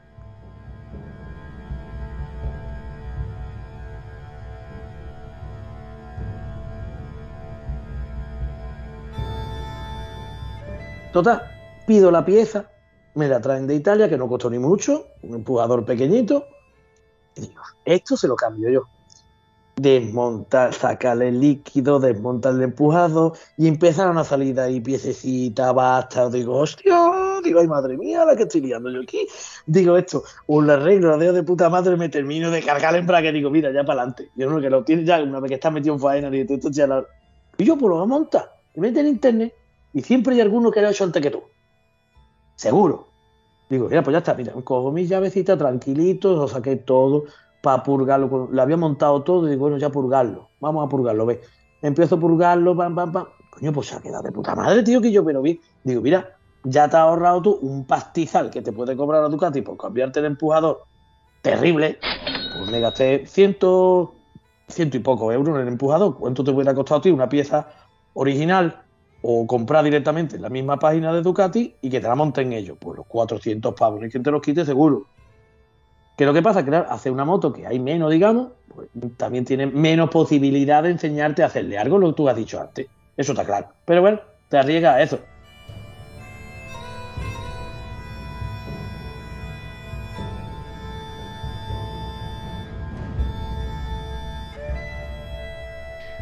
Total, pido la pieza, me la traen de Italia, que no costó ni mucho, un empujador pequeñito. Y digo, esto se lo cambio yo. Desmontar, sacarle el líquido, desmontar el empujado y empezaron a salir de ahí piececitas, basta. Digo, hostia, digo, ay madre mía, la que estoy liando yo aquí. Digo, esto, un arreglo, de puta madre, me termino de cargar el embrague. Digo, mira, ya para adelante. Yo no que lo tienes ya, una vez que estás metido en faena, digo, esto ya. Y yo, pues lo voy a montar. Me mete en internet y siempre hay alguno que lo ha hecho antes que tú. Seguro. Digo, mira, pues ya está, mira, cojo mis llavecitas tranquilito, lo saqué todo para purgarlo. Lo había montado todo y digo, bueno, ya purgarlo. Vamos a purgarlo, ve. Empiezo a purgarlo, pam, pam, pam. Coño, pues se ha quedado de puta madre, tío, que yo, pero bien. Digo, mira, ya te has ahorrado tú un pastizal que te puede cobrar a Ducati por cambiarte el empujador terrible. Pues me gasté ciento, ciento y poco euros en el empujador. ¿Cuánto te hubiera costado a ti una pieza original o comprar directamente en la misma página de Ducati y que te la monten ellos. Pues los 400 pavos, hay quien te los quite seguro. Que lo que pasa, claro, hace una moto que hay menos, digamos, pues también tiene menos posibilidad de enseñarte a hacerle algo, lo que tú has dicho antes. Eso está claro. Pero bueno, te arriesgas a eso.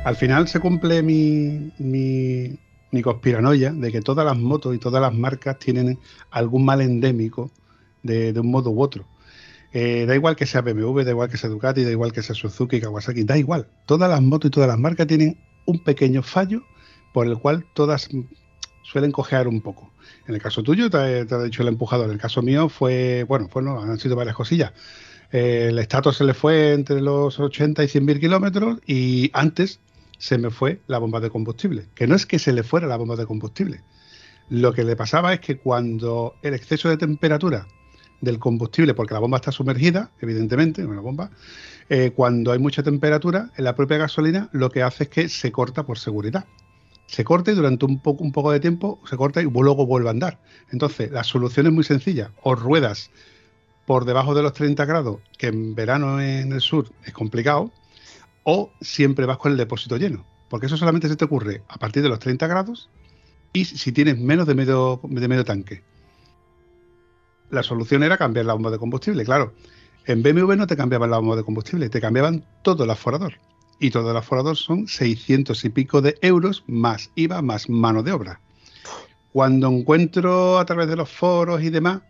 Al final se cumple mi, mi, mi conspiranoia de que todas las motos y todas las marcas tienen algún mal endémico de, un modo u otro. Eh, da igual que sea BMW, da igual que sea Ducati, da igual que sea Suzuki, Kawasaki, da igual. Todas las motos y todas las marcas tienen un pequeño fallo por el cual todas suelen cojear un poco. En el caso tuyo, te, te ha dicho el empujador. En el caso mío fue, bueno, bueno, han sido varias cosillas. Eh, el estatus se le fue entre los 80 y 100 mil kilómetros y antes se me fue la bomba de combustible. Que no es que se le fuera la bomba de combustible. Lo que le pasaba es que cuando el exceso de temperatura del combustible, porque la bomba está sumergida, evidentemente, en una bomba, eh, cuando hay mucha temperatura en la propia gasolina, lo que hace es que se corta por seguridad. Se corta y durante un poco, un poco de tiempo se corta y luego vuelve a andar. Entonces, la solución es muy sencilla. O ruedas por debajo de los 30 grados, que en verano en el sur es complicado, o siempre vas con el depósito lleno. Porque eso solamente se te ocurre a partir de los 30 grados y si tienes menos de medio, de medio tanque. La solución era cambiar la bomba de combustible, claro. En BMW no te cambiaban la bomba de combustible, te cambiaban todo el aforador. Y todo el aforador son 600 y pico de euros más IVA más mano de obra. Cuando encuentro a través de los foros y demás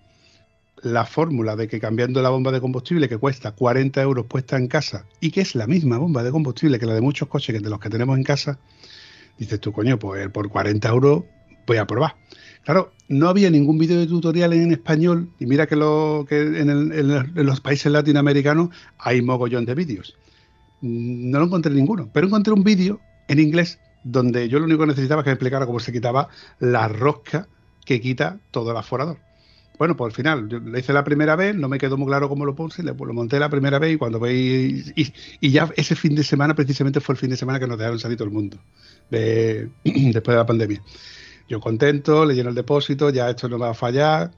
la fórmula de que cambiando la bomba de combustible que cuesta 40 euros puesta en casa y que es la misma bomba de combustible que la de muchos coches que de los que tenemos en casa, dices tú, coño, pues por 40 euros voy a probar. Claro, no había ningún vídeo de tutorial en español y mira que, lo, que en, en, los países latinoamericanos hay mogollón de vídeos. No lo encontré ninguno, pero encontré un vídeo en inglés donde yo lo único que necesitaba es que me explicara cómo se quitaba la rosca que quita todo el aforador. Bueno, pues al final, yo lo hice la primera vez, no me quedó muy claro cómo lo puse, lo monté la primera vez y cuando veis. Y, ya ese fin de semana, precisamente fue el fin de semana que nos dejaron salir todo el mundo, de, <clears throat> después de la pandemia. Yo contento, le lleno el depósito, ya esto no va a fallar.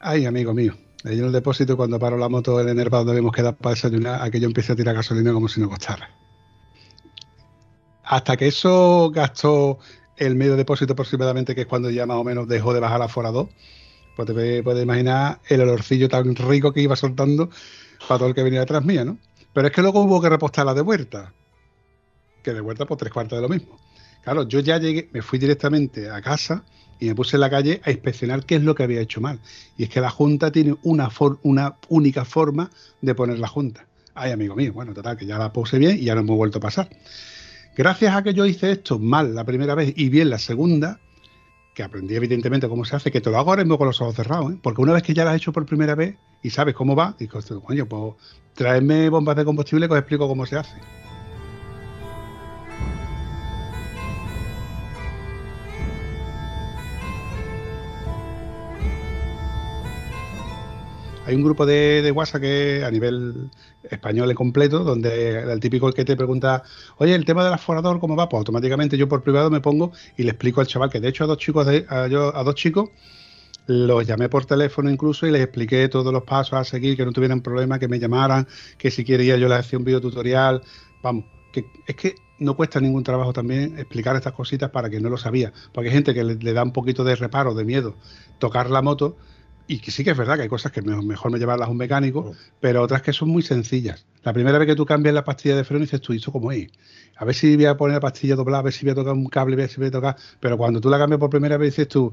Ay, amigo mío, le lleno el depósito cuando paro la moto el Nerva donde hemos quedado para desayunar, a que yo empiece a tirar gasolina como si no costara. Hasta que eso gastó el medio depósito aproximadamente, que es cuando ya más o menos dejó de bajar la Fora 2, pues te puedes imaginar el olorcillo tan rico que iba soltando para todo el que venía detrás mía, ¿no? Pero es que luego hubo que repostarla de vuelta. Que de vuelta, por tres cuartos de lo mismo. Claro, yo ya llegué, me fui directamente a casa y me puse en la calle a inspeccionar qué es lo que había hecho mal. Y es que la Junta tiene una, una única forma de poner la Junta. Ay, amigo mío, bueno, total, que ya la puse bien y ya no hemos vuelto a pasar. Gracias a que yo hice esto mal la primera vez y bien la segunda, que aprendí evidentemente cómo se hace, que te lo hago ahora mismo con los ojos cerrados, ¿eh? porque una vez que ya lo has hecho por primera vez y sabes cómo va, dices, coño, pues traedme bombas de combustible que os explico cómo se hace. Hay un grupo de, WhatsApp que a nivel español es completo, donde el típico que te pregunta, oye, el tema del aforador, ¿cómo va? Pues automáticamente yo por privado me pongo y le explico al chaval que de hecho a dos chicos, a, yo, a dos chicos los llamé por teléfono incluso y les expliqué todos los pasos a seguir, que no tuvieran problema, que me llamaran, que si quería yo les hacía un video tutorial, vamos, que es que no cuesta ningún trabajo también explicar estas cositas para que no lo sabía, porque hay gente que le, le da un poquito de reparo, de miedo, tocar la moto y que sí que es verdad que hay cosas que mejor me llevarlas a un mecánico, pero otras que son muy sencillas. La primera vez que tú cambias la pastilla de freno dices tú, ¿y eso cómo es? A ver si voy a poner la pastilla doblada, a ver si voy a tocar un cable, a ver si voy a tocar. Pero cuando tú la cambias por primera vez dices tú,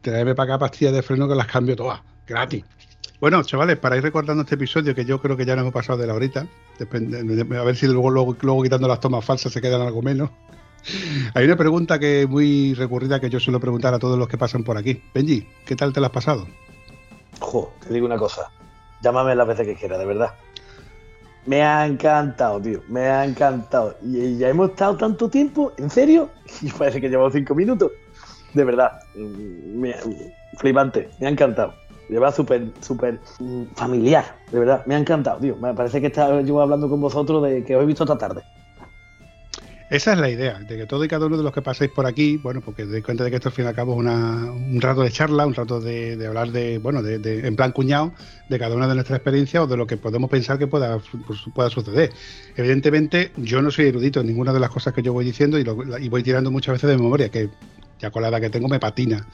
tráeme para acá pastillas de freno que las cambio todas, gratis. Bueno, chavales, para ir recordando este episodio, que yo creo que ya no hemos pasado de la horita, a ver si luego, luego, luego quitando las tomas falsas se quedan algo menos. <laughs> Hay una pregunta que es muy recurrida que yo suelo preguntar a todos los que pasan por aquí. Benji, ¿qué tal te la has pasado? Ojo, te digo una cosa. Llámame las veces que quieras, de verdad. Me ha encantado, tío. Me ha encantado. Y ya hemos estado tanto tiempo, ¿en serio? <laughs> Y parece que llevamos cinco minutos. De verdad. Me, flipante. Me ha encantado. Lleva súper, súper familiar. De verdad. Me ha encantado, tío. Me parece que estaba yo hablando con vosotros de que os he visto esta tarde. Esa es la idea, de que todo y cada uno de los que paséis por aquí, bueno, porque doy cuenta de que esto al fin y al cabo es una, un rato de charla, un rato de, hablar de, bueno, de, en plan cuñado, de cada una de nuestras experiencias o de lo que podemos pensar que pueda, pues, pueda suceder. Evidentemente, yo no soy erudito en ninguna de las cosas que yo voy diciendo y, y voy tirando muchas veces de memoria, que ya con la edad que tengo me patina,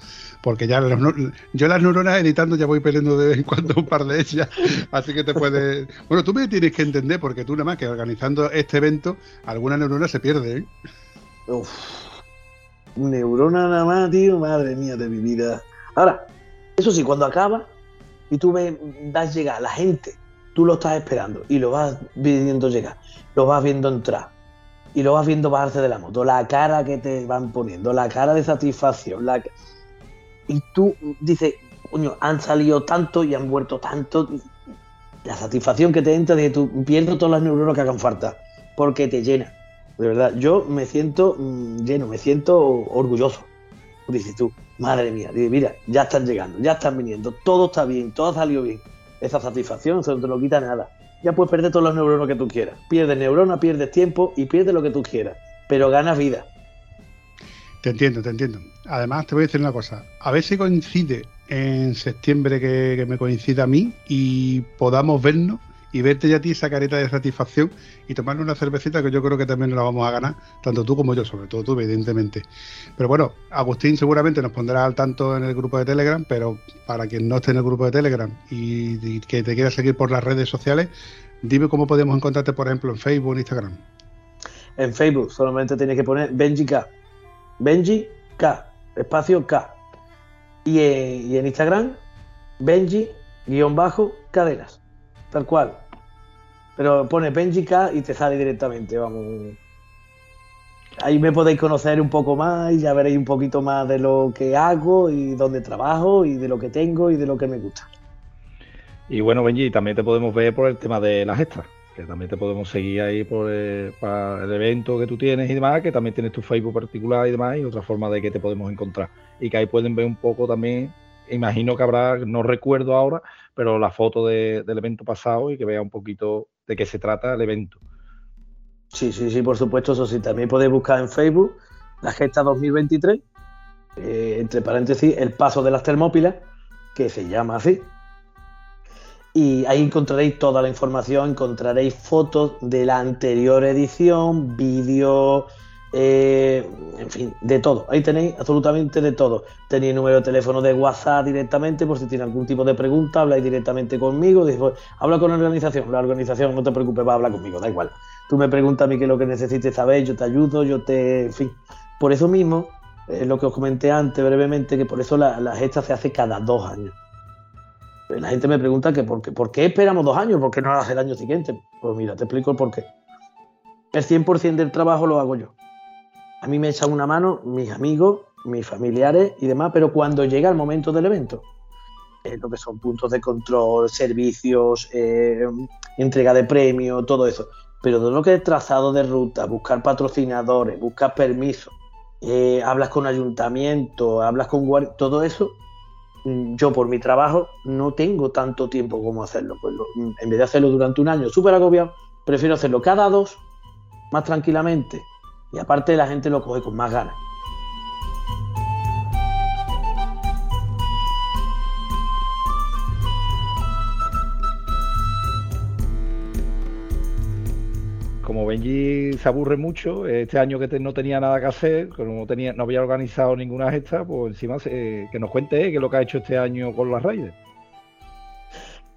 porque ya yo las neuronas editando ya voy perdiendo de vez en cuando un par de ellas, <laughs> así que te puedes... Bueno, tú me tienes que entender, porque tú nada más que organizando este evento, alguna neurona se pierde, ¿eh? Neurona nada más, tío, madre mía de mi vida. Ahora, eso sí, cuando acaba y tú ves, llegar a la gente, tú lo estás esperando y lo vas viendo llegar, lo vas viendo entrar y lo vas viendo bajarse de la moto, la cara que te van poniendo, la cara de satisfacción, la... y tú dices, coño, han salido tanto y han vuelto tanto, la satisfacción que te entra de que tú pierdes todas las neuronas que hagan falta, porque te llena, de verdad, yo me siento mmm, lleno, me siento orgulloso, dices tú, madre mía, mira, ya están llegando, ya están viniendo, todo está bien, todo ha salido bien, esa satisfacción, eso no te lo quita nada ya puedes perder todos los neuronas que tú quieras. Pierdes neuronas, pierdes tiempo y pierdes lo que tú quieras, pero ganas vida. Te entiendo, te entiendo. Además, te voy a decir una cosa. A ver si coincide en septiembre que, que me coincida a mí y podamos vernos y verte ya a ti esa careta de satisfacción y tomarle una cervecita que yo creo que también nos la vamos a ganar, tanto tú como yo, sobre todo tú, evidentemente. Pero bueno, Agustín seguramente nos pondrá al tanto en el grupo de Telegram, pero para quien no esté en el grupo de Telegram y, que te quiera seguir por las redes sociales, dime cómo podemos encontrarte, por ejemplo, en Facebook en Instagram. En Facebook solamente tienes que poner Benji K. Benji K, espacio K. Y en, y en Instagram, Benji guion bajo cadenas tal cual. Pero pone Benjica y te sale directamente, vamos. Ahí me podéis conocer un poco más y ya veréis un poquito más de lo que hago y dónde trabajo y de lo que tengo y de lo que me gusta. Y bueno, Benji, también te podemos ver por el tema de las extras, que también te podemos seguir ahí por el, para el evento que tú tienes y demás, que también tienes tu Facebook particular y demás, y otra forma de que te podemos encontrar. Y que ahí pueden ver un poco también imagino que habrá, no recuerdo ahora, pero la foto de, del evento pasado y que vea un poquito de qué se trata el evento. Sí, sí, sí, por supuesto, eso sí. También podéis buscar en Facebook la Gesta 2023, eh, entre paréntesis, el paso de las Termópilas, que se llama así. Y ahí encontraréis toda la información, encontraréis fotos de la anterior edición, vídeos, eh, en fin, de todo. Ahí tenéis absolutamente de todo. Tenéis número de teléfono de WhatsApp directamente por si tiene algún tipo de pregunta, habláis directamente conmigo. Después, habla con la organización. La organización, no te preocupes, va a hablar conmigo, da igual. Tú me preguntas a mí qué es lo que necesites saber, yo te ayudo, yo te. En fin. Por eso mismo, eh, lo que os comenté antes brevemente, que por eso la, la gesta se hace cada dos años. La gente me pregunta que por qué, por qué esperamos dos años, por qué no lo hace el año siguiente. Pues mira, te explico el por qué. El 100% del trabajo lo hago yo. A mí me echan una mano mis amigos, mis familiares y demás, pero cuando llega el momento del evento, eh, lo que son puntos de control, servicios, eh, entrega de premios, todo eso. Pero todo lo que es trazado de ruta, buscar patrocinadores, buscar permisos, eh, hablas con ayuntamiento, hablas con guardia, todo eso, mm, yo por mi trabajo no tengo tanto tiempo como hacerlo. Pues mm, en vez de hacerlo durante un año súper agobiado, prefiero hacerlo cada dos, más tranquilamente. Y aparte la gente lo coge con más ganas. Como Benji se aburre mucho, este año que te- no tenía nada que hacer, que no, tenía, no había organizado ninguna gesta, pues encima se- que nos cuente eh, qué es lo que ha hecho este año con las Raiders.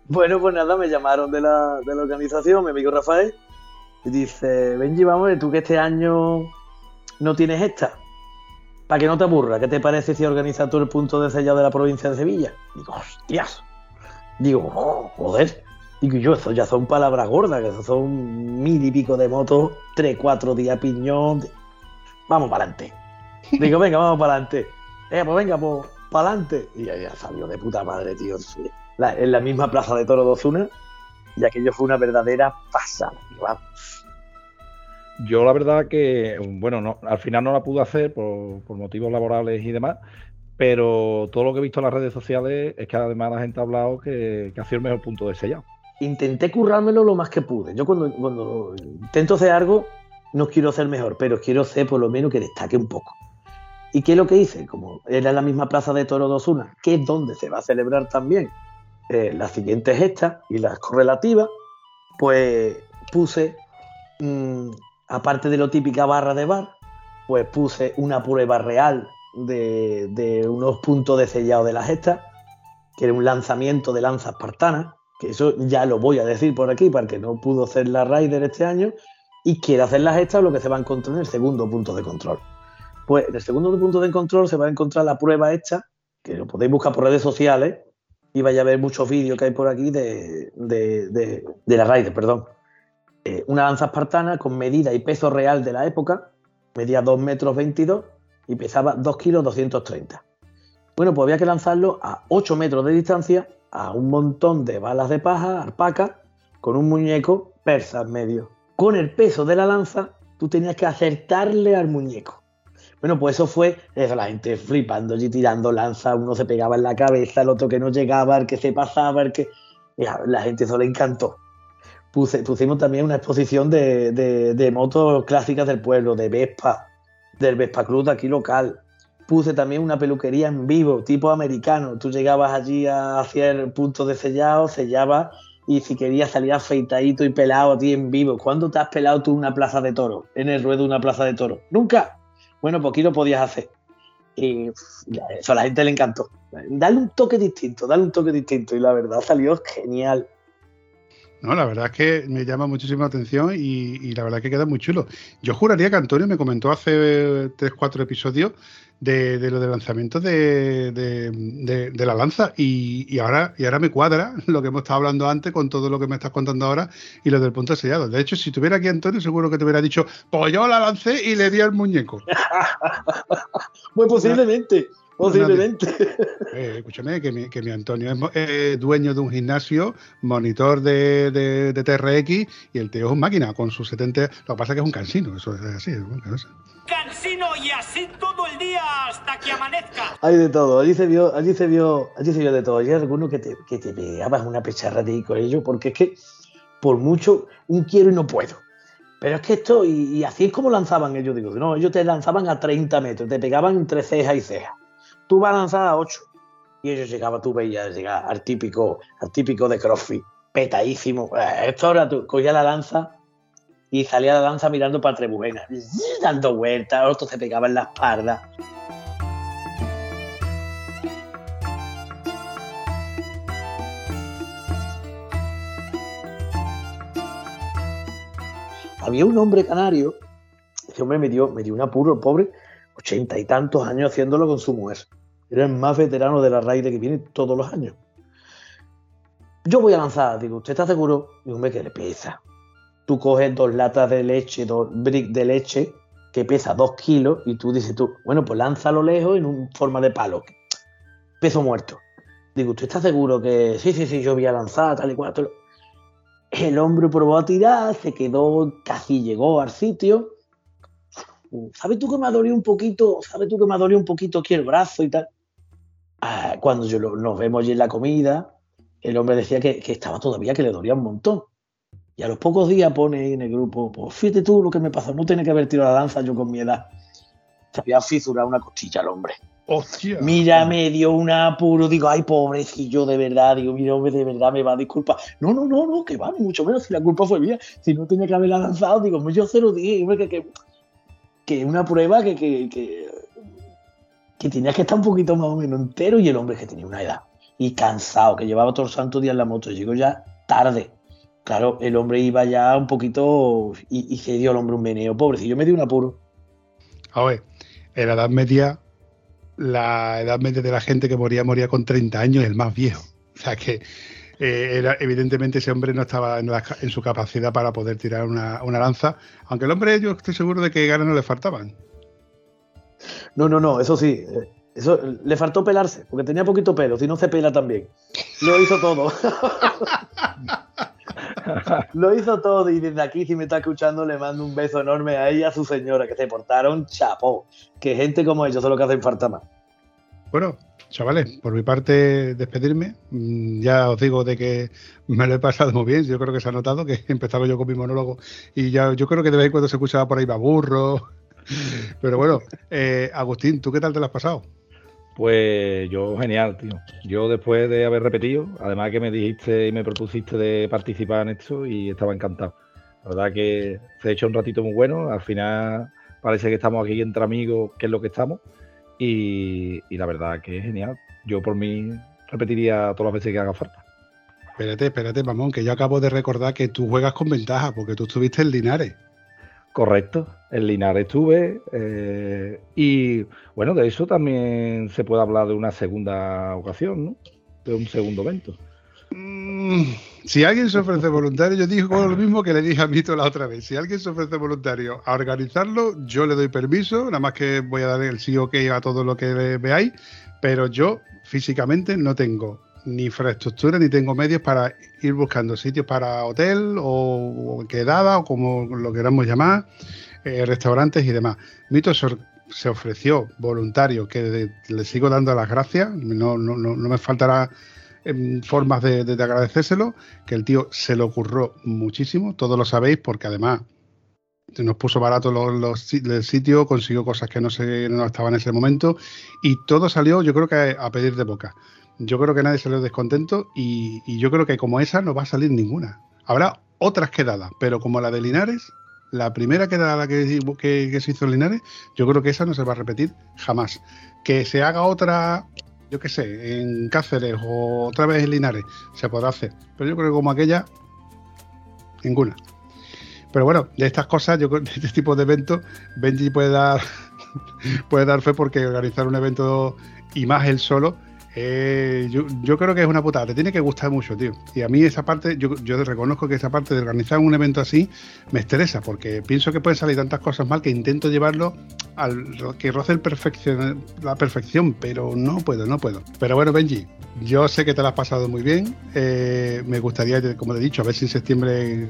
Bueno, pues nada, me llamaron de la, de la organización, mi amigo Rafael, y dice, Benji, vamos, tú que este año no tienes esta, para que no te aburra, ¿qué te parece si organizas tú el punto de sellado de la provincia de Sevilla? Digo, hostias. Digo, oh, joder. Digo, yo, eso ya son palabras gordas, que eso son mil y pico de motos, tres, cuatro días piñón. Vamos para adelante. Digo, venga, vamos para adelante. Eh, pues venga, pues para adelante. Y ya, salió de puta madre, tío. En la misma plaza de Toro de Ozuna, y aquello fue una verdadera pasada. vamos. Yo la verdad que, bueno, no, al final no la pude hacer por, por motivos laborales y demás, pero todo lo que he visto en las redes sociales es que además la gente ha hablado que, que ha sido el mejor punto de sellado. Intenté currármelo lo más que pude. Yo cuando, cuando intento hacer algo, no quiero hacer mejor, pero quiero hacer por lo menos que destaque un poco. ¿Y qué es lo que hice? Como era la misma plaza de Toro de Osuna, que es donde se va a celebrar también eh, las siguientes estas y las correlativas, pues puse, mm, aparte de lo típica barra de bar, pues puse una prueba real de, unos puntos de sellado de las estas, que era un lanzamiento de lanza espartana, que eso ya lo voy a decir por aquí, para el que no pudo hacer la Raider este año y quiere hacer las estas, lo que se va a encontrar en el segundo punto de control. Pues en el segundo punto de control se va a encontrar la prueba hecha, que lo podéis buscar por redes sociales, y vaya a ver muchos vídeos que hay por aquí de, de, de- la Raider, perdón. Eh, una lanza espartana con medida y peso real de la época, medía 2 metros 22 y pesaba 2 kilos 230. Bueno, pues había que lanzarlo a 8 metros de distancia a un montón de balas de paja, arpaca, con un muñeco persa en medio. Con el peso de la lanza, tú tenías que acertarle al muñeco. Bueno, pues eso fue eso, la gente flipando allí tirando lanza, uno se pegaba en la cabeza, el otro que no llegaba, el que se pasaba, el que. La gente eso le encantó. Pusimos también una exposición de, motos clásicas del pueblo, de Vespa, del Vespa Cruz aquí local. Puse también una peluquería en vivo, tipo americano. Tú llegabas allí a hacer puntos de sellado, sellabas y si querías salir afeitadito y pelado a ti en vivo. ¿Cuándo te has pelado tú en una plaza de toro? En el ruedo de una plaza de toro. Nunca. Bueno, lo podías hacer. Y eso a la gente le encantó. Dale un toque distinto, dale un toque distinto. Y la verdad salió genial. No, la verdad es que me llama muchísimo la atención y, y la verdad es que queda muy chulo. Yo juraría que Antonio me comentó hace tres, cuatro episodios de, de lo del lanzamiento de, de- de- la lanza y, y ahora, y ahora me cuadra lo que hemos estado hablando antes con todo lo que me estás contando ahora y lo del punto sellado. De hecho, si tuviera aquí Antonio, seguro que te hubiera dicho, pues yo la lancé y le di al muñeco. <laughs> Pues posiblemente, posiblemente. Eh, escúchame, que mi, que mi Antonio es eh, dueño de un gimnasio, monitor de, de- de TRX y el tío es un máquina con sus 70. Lo que pasa es que es un cansino, eso es así. es una cosa. ¡Cansino y así todo el día hasta que amanezca! Hay de todo, allí se vio, allí se vio, allí se vio de todo. Hay algunos que te, que te pegabas una pecharra de ahí con ellos, porque es que por mucho un quiero y no puedo. Pero es que esto, y, y así es como lanzaban ellos, digo, no, ellos te lanzaban a 30 metros, te pegaban entre ceja y ceja. Tú vas a lanzar a 8. Y ellos llegaban, tú veías llegar al típico, al típico de CrossFit, petadísimo. Eh, Esto ahora tú cogías la lanza y salía la lanza mirando para Trebujena, <laughs> dando vueltas, otros se pegaban en la espalda. Había un hombre canario, ese hombre me dio, me dio un apuro, el pobre, ochenta y tantos años haciéndolo con su mujer. Era el más veterano de la raíz que viene todos los años. yo voy a lanzar. Digo, ¿usted está seguro? Digo, hombre, que le pesa. Tú coges dos latas de leche, dos bricks de leche, que pesa dos kilos, y tú dices tú, bueno, pues lánzalo lejos en un forma de palo. Peso muerto. Digo, ¿usted está seguro que sí, sí, sí, yo voy a lanzar, tal y cual? tal? El hombre probó a tirar, se quedó, casi llegó al sitio. ¿Sabes tú que me ha dolido un poquito? ¿Sabes tú que me ha dolido un poquito aquí el brazo y tal? Ah, cuando yo lo- nos vemos allí en la comida, el hombre decía que, que estaba todavía, que le dolía un montón. Y a los pocos días pone en el grupo, pues fíjate tú lo que me pasó, no tenía que haber tirado la danza yo con mi edad. Se había fisurado una costilla al hombre. ¡Hostia! Mira, me dio un apuro, digo, ay, pobrecillo, de verdad, digo, mira, hombre, de verdad me va a disculpar. No, no, no, no, que va, ni mucho menos, si la culpa fue mía, si no tenía que haberla lanzado, digo, yo se lo dije, hombre, que, que, que una prueba que, que, que, que tenías que estar un poquito más o menos entero y el hombre que tenía una edad y cansado, que llevaba todo el santo día en la moto, llegó ya tarde. Claro, el hombre iba ya un poquito y, se dio al hombre un meneo, pobrecillo, me dio un apuro. A ver, en la Edad Media, la edad media de la gente que moría, moría con 30 años, el más viejo. O sea que eh, era, evidentemente ese hombre no estaba en, en su capacidad para poder tirar una, una lanza, aunque el hombre yo estoy seguro de que ganas no le faltaban. No, no, no, eso sí. eh, Eso le faltó pelarse, porque tenía poquito pelo, si no se pela también. Lo hizo todo. <laughs> Lo hizo todo y desde aquí, si me está escuchando, le mando un beso enorme a ella y a su señora, que se portaron chapó. Que gente como ellos son lo que hacen falta más. Bueno, chavales, por mi parte, despedirme. Mm, Ya os digo de que me lo he pasado muy bien. Yo creo que se ha notado que <laughs> empezaba yo con mi monólogo y ya yo creo que de vez en cuando se escuchaba por ahí baburro. Pero bueno, eh, Agustín, ¿tú qué tal te lo has pasado? Pues yo genial, tío. Yo después de haber repetido, además que me dijiste y me propusiste de participar en esto y estaba encantado. La verdad que se ha hecho un ratito muy bueno. Al final parece que estamos aquí entre amigos, que es lo que estamos. Y, y la verdad que es genial. Yo por mí repetiría todas las veces que haga falta. Espérate, espérate, mamón, que yo acabo de recordar que tú juegas con ventaja porque tú estuviste en Linares. Correcto, en Linares estuve eh, y bueno, de eso también se puede hablar de una segunda ocasión, ¿no? De un segundo evento. Mm, si alguien se ofrece voluntario, yo digo lo mismo que le dije a Mito la otra vez. Si alguien se ofrece voluntario a organizarlo, yo le doy permiso, nada más que voy a dar el sí o ok a todo lo que ve- veáis, pero yo físicamente no tengo ni infraestructura ni tengo medios para ir buscando sitios para hotel o, quedada o como lo queramos llamar, eh, restaurantes y demás. Mito se, ofreció voluntario, que le sigo dando las gracias, no, no, no, no me faltará em, formas de, de- de agradecérselo, que el tío se lo ocurrió muchísimo, todos lo sabéis, porque además nos puso barato los, los el sitio, consiguió cosas que no se no estaban en ese momento y todo salió, yo creo que a pedir de boca. Yo creo que nadie salió descontento y, yo creo que como esa no va a salir ninguna. Habrá otras quedadas, pero como la de Linares, la primera quedada que, se hizo en Linares, yo creo que esa no se va a repetir jamás. Que se haga otra, yo qué sé, en Cáceres o otra vez en Linares, se podrá hacer. Pero yo creo que como aquella, ninguna. Pero bueno, de estas cosas, yo de este tipo de eventos, Benji puede dar, <laughs> puede dar fe porque organizar un evento y más él solo, eh, yo, yo creo que es una putada, te tiene que gustar mucho, tío. Y a mí esa parte, yo, yo reconozco que esa parte de organizar un evento así me estresa, porque pienso que pueden salir tantas cosas mal que intento llevarlo al que roce el la perfección, pero no puedo, no puedo. Pero bueno, Benji, yo sé que te la has pasado muy bien. eh, me gustaría, como te he dicho, a ver si en septiembre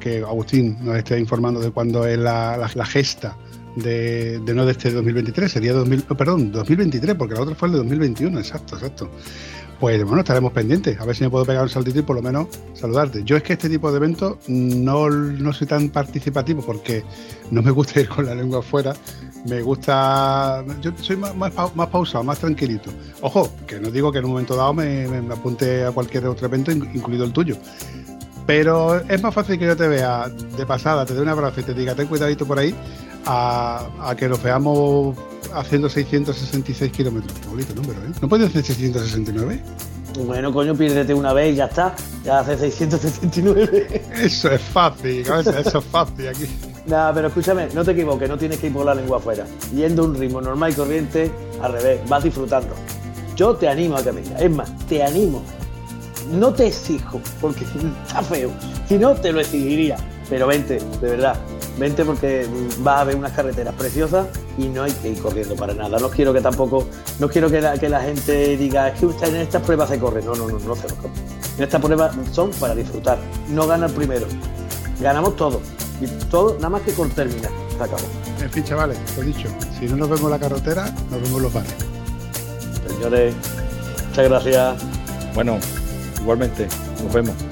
que Agustín nos esté informando de cuándo es la gesta de, no de este 2023, sería 2000, oh, perdón, 2023, porque la otra fue el de 2021, exacto, exacto. Pues bueno, estaremos pendientes, a ver si me puedo pegar un saltito y por lo menos saludarte. Yo es que este tipo de eventos no, no soy tan participativo porque no me gusta ir con la lengua afuera, me gusta, yo soy más, más, pau- más pausado, más tranquilito. Ojo, que no digo que en un momento dado me, me- apunte a cualquier otro evento, in- incluido el tuyo. Pero es más fácil que yo te vea de pasada, te dé un abrazo y te diga ten cuidadito por ahí, a, a que nos veamos haciendo 666 kilómetros. Número, ¿eh? ¿No puedes hacer 669? Bueno, coño, piérdete una vez y ya está. Ya hace 679. Eso es fácil, cabeza, eso es fácil aquí. Nada, pero escúchame, no te equivoques, no tienes que ir por la lengua afuera. Yendo a un ritmo normal y corriente, al revés, vas disfrutando. Yo te animo a que vengas. Es más, te animo no te exijo, porque <laughs> está feo. Si no, te lo exigiría. Pero vente, de verdad. Vente porque vas a ver unas carreteras preciosas y no hay que ir corriendo para nada. No quiero que tampoco, no quiero que la, que la gente diga, es que usted en estas pruebas se corre. No, no, no, no se corre. En estas pruebas son para disfrutar. No gana el primero. Ganamos todo. Y todo, nada más que con terminar. Se acabó. En fin, chavales, lo dicho, si no nos vemos en la carretera, nos vemos en los bares. Señores, muchas gracias. Bueno, igualmente, nos vemos.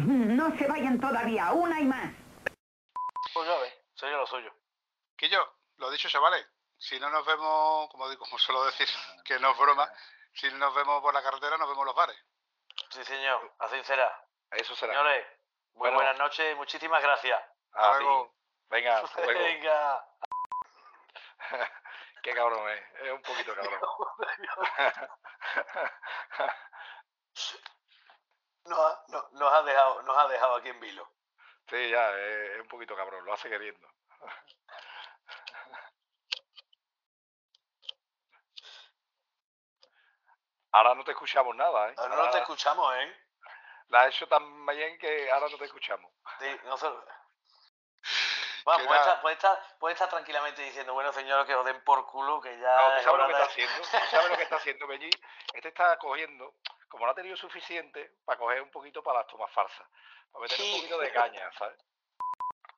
<laughs> No se vayan todavía, una y más. Pues ya ves, sería lo suyo. Que yo, lo dicho, chavales, si no nos vemos, como digo, como suelo decir, <laughs> que no es broma, si no nos vemos por la carretera, nos vemos en los bares. Sí, señor, así será. Eso será. Señores, muy Bueno. buenas noches, muchísimas gracias. A luego. Venga, hasta <laughs> luego. Venga. Qué cabrón es. Es un poquito cabrón. Nos ha, no- nos ha dejado, nos ha dejado aquí en vilo. sí, ya, es, es un poquito cabrón. Lo hace queriendo. <laughs> Ahora no te escuchamos nada, ¿eh? Ahora Ahora no te escuchamos, ¿eh? La has hecho tan bien que ahora no te escuchamos. Sí, nosotros... <laughs> Que puede estar, puede, estar, puede estar tranquilamente diciendo, bueno, señor, que os den por culo, que ya... No, ¿tú es sabes lo que de- está haciendo? ¿Tú sabes lo que está haciendo Belli? Este está cogiendo, como no ha tenido suficiente, para coger un poquito para las tomas falsas. Para meter un poquito de caña, ¿sabes?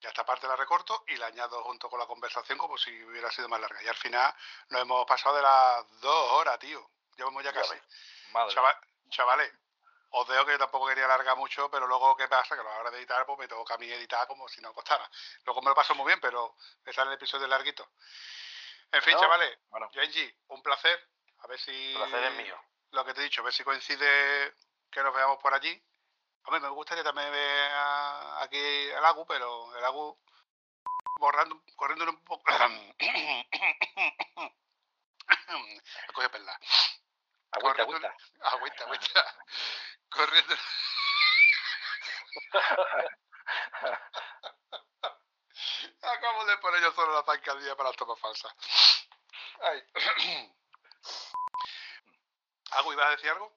Ya esta parte la recorto y la añado junto con la conversación como si hubiera sido más larga. Y al final nos hemos pasado de las dos horas, tío. Llevamos ya casi. Madre. Chava- chavales, os dejo que yo tampoco quería alargar mucho, pero luego, ¿qué pasa? Que a la hora de editar, pues me toca a mí editar como si no costara. Luego me lo paso muy bien, pero me sale el episodio larguito. En fin, No, chavales, bueno. Genji, un placer. A ver si. El placer es mío. Lo que te he dicho, a ver si coincide que nos veamos por allí. A mí me gustaría también ver a- aquí el Agu, pero el Agu borrando, corriendo un poco. <coughs> Coge perla. Agüita, corriendo- agüita. Agüita, agüita. Corriendo. <laughs> Acabo de poner yo solo la zancadilla para las tomas falsas. Ay. <coughs> ¿Algo ibas a decir algo?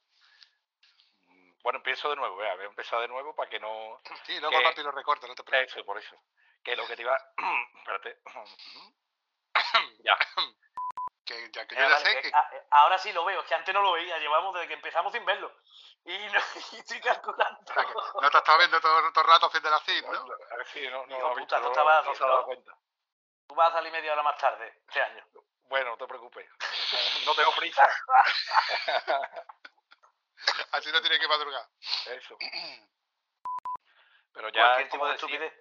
Bueno, empiezo de nuevo, vea, voy a empezar de nuevo para que no... Sí, luego ¿Qué? papi lo recorta, no te preocupes. Eso, por eso. Que lo que te iba... <clears throat> Espérate. <clears throat> ya. Que, ya que Eh, yo ya vale, sé que- que. ah, eh, ahora sí lo veo, es que antes no lo veía, llevamos desde que empezamos sin verlo. Y, no, <laughs> y estoy calculando. o sea, que no te estado viendo todo, todo el rato haciendo la CID, ¿no? A ver si no, no, ha puta, no no, estaba no dado cuenta. Tú vas a salir media hora más tarde este año. Bueno, no te preocupes. <laughs> No tengo prisa. <laughs> Así no tiene que madrugar. Eso. <clears throat> Pero ya, Cualquier tipo de estupidez.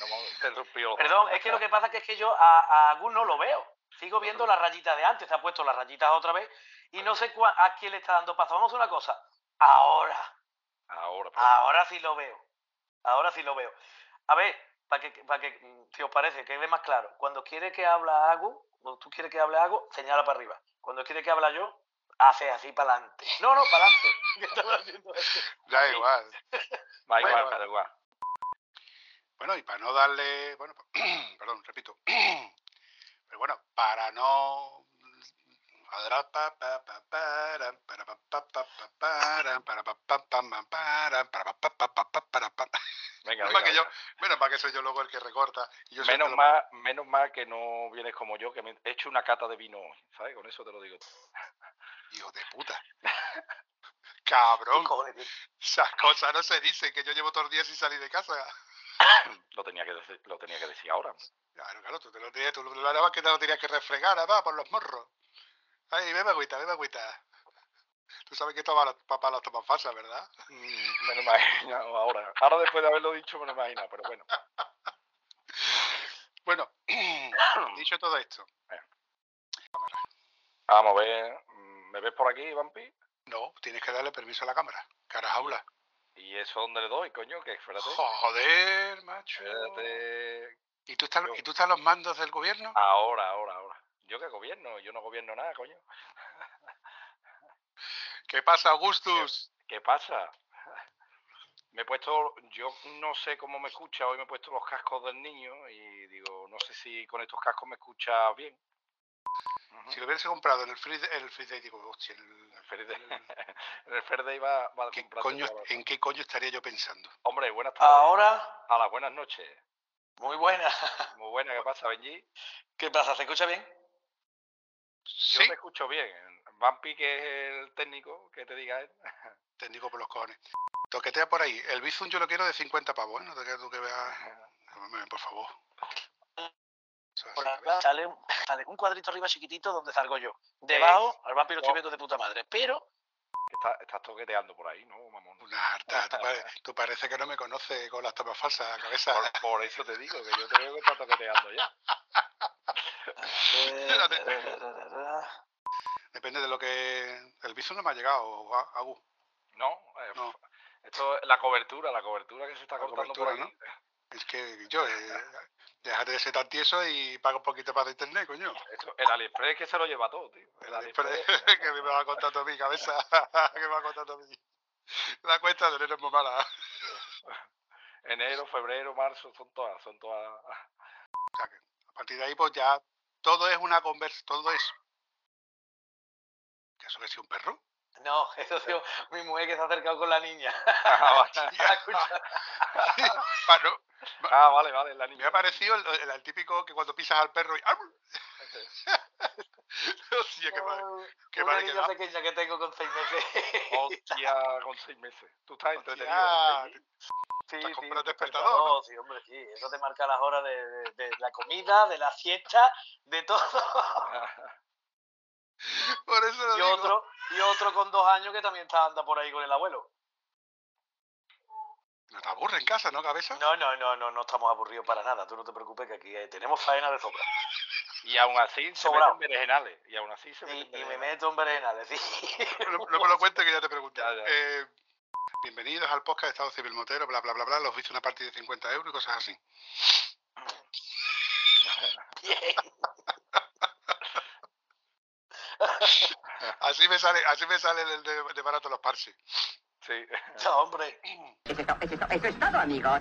no hemos interrumpido. Perdón, es que lo que pasa es que, yo a, a Gus no lo veo. Sigo viendo las rayitas de antes, se ha puesto las rayitas otra vez y no sé cua- a quién le está dando paso. Vamos a una cosa. Ahora, Ahora, pero- ahora sí lo veo. Ahora sí lo veo. A ver, para que, para que, mm, si os parece, quede más claro. Cuando quiere que habla Agu, cuando tú quieres que hable Agu, señala para arriba. Cuando quiere que habla yo, hace así para adelante. No, no, para adelante. <laughs> <laughs> Da igual. Va Bueno, igual, da igual. Bueno, y para no darle. Bueno, <clears throat> perdón, repito. <clears throat> Pero bueno, para no. <laughs> Venga, que yo, menos mal que soy yo luego el que recorta. Y yo Menos lo- mal, menos mal que no vienes como yo, que me he hecho una cata de vino hoy, ¿sabes? Con eso te lo digo. Hijo de puta. <laughs> ¿Qué Cabrón. Esas cosas no se dicen, que yo llevo todos los días sin salir de casa. Lo tenía que decir, lo tenía que decir ahora. ¿no? Claro, claro, tú te lo tenías, tú lo, que te lo tenías que refregar, además, por los morros. Ay, bebe agüita, bebe agüita. Tú sabes que esto va para, las tomas falsas, ¿verdad? Mm, me lo imagino ahora. Ahora después de haberlo dicho me lo imagino, pero bueno. <laughs> Bueno, <clears throat> dicho todo esto, Vamos a ver. mm, ¿Me ves por aquí, Vampi? no, tienes que darle permiso a la cámara. Cara jaula. ¿Y eso dónde le doy, coño? Que espérate. Joder, macho. Espérate. ¿Y tú, estás, ¿Y tú estás en los mandos del gobierno? Ahora, ahora, ahora. ¿Yo qué gobierno? Yo no gobierno nada, coño. <laughs> ¿Qué pasa, Augustus? ¿Qué pasa? Me he puesto, yo no sé cómo me escucha, hoy me he puesto los cascos del niño y digo, no sé si con estos cascos me escucha bien. Si lo hubieras comprado en el Free Day, el free day digo, hostia, el- El <laughs> en el Ferde iba, va a ¿qué comprar coño-. ¿en qué coño estaría yo pensando? Hombre, buenas tardes. Ahora, A las buenas noches. muy buena. Muy buena, ¿qué pasa, Benji? ¿Qué pasa? ¿Se escucha bien? Yo Sí, te escucho bien. Vampi, que es el técnico, que te diga él. <laughs> técnico por los cojones. Toquetea por ahí. El Bizum yo lo quiero de 50 pavos, ¿eh? No te quedes tú que veas. Por favor. Sale un, sale un cuadrito arriba chiquitito donde salgo yo. Debajo, al vampiro no. estoy viendo de puta madre. Pero, está- estás toqueteando por ahí, ¿no, mamón? Una harta. Tú, pare- tú parece que no me conoces con las tomas falsas, cabeza. Por, por eso te digo, que yo te veo que estás toqueteando ya. <laughs> <laughs> Depende de lo que. El Bizum no me ha llegado, Agu. No, eh, No. esto es la cobertura, la cobertura que se está La cortando por aquí. Es que yo, eh, déjate de ser tan tieso y paga un poquito para internet, coño. Esto- el AliExpress que se lo lleva todo, tío. El El AliExpress. AliExpress, <laughs> <laughs> que me va a contar a mí, cabeza. que me va a contar a mí. La cuenta de enero es muy mala. Enero, febrero, marzo, son todas, son todas. Partir de ahí, pues ya todo es una conversa, todo es. ¿Que eso que es un perro? No, <laughs> eso es mi mujer que se ha acercado con la niña. <laughs> <laughs> Ah, no, Ah, vale, vale, la me niña. ha parecido el, el- el típico que cuando pisas al perro y. <laughs> Hostia, qué mal. qué Una mal niña quedado. pequeña que tengo con seis meses. Hostia, con seis meses. Tú estás entretenido. Hostia, ¿eh, Benji? Sí, Estás sí, un despertador, ¿no? Sí, hombre, sí. Eso te marca las horas de, de- de la comida, de la siesta, de todo. <laughs> Por eso lo y digo. otro, y otro con dos años que también está anda por ahí con el abuelo. No te aburre en casa, ¿no, cabeza? No, no, no, no, no estamos aburridos para nada. Tú no te preocupes que aquí eh, tenemos faena de sobra. <laughs> Y aún así se Sobrado. meten berenjenales. Y aún así se Y, meten y me meto en berenjenales, sí. <laughs> No, no me lo cuentes que ya te pregunté. Ya, ya. Eh, bienvenidos al podcast de Estado Civil Motero, bla, bla, bla, bla. Los viste una partida de 50 euros y cosas así. Bien. <laughs> Así me sale, así me sale el de, de barato los parsi. Sí. <laughs> No, hombre. Eso es eso es todo, amigos.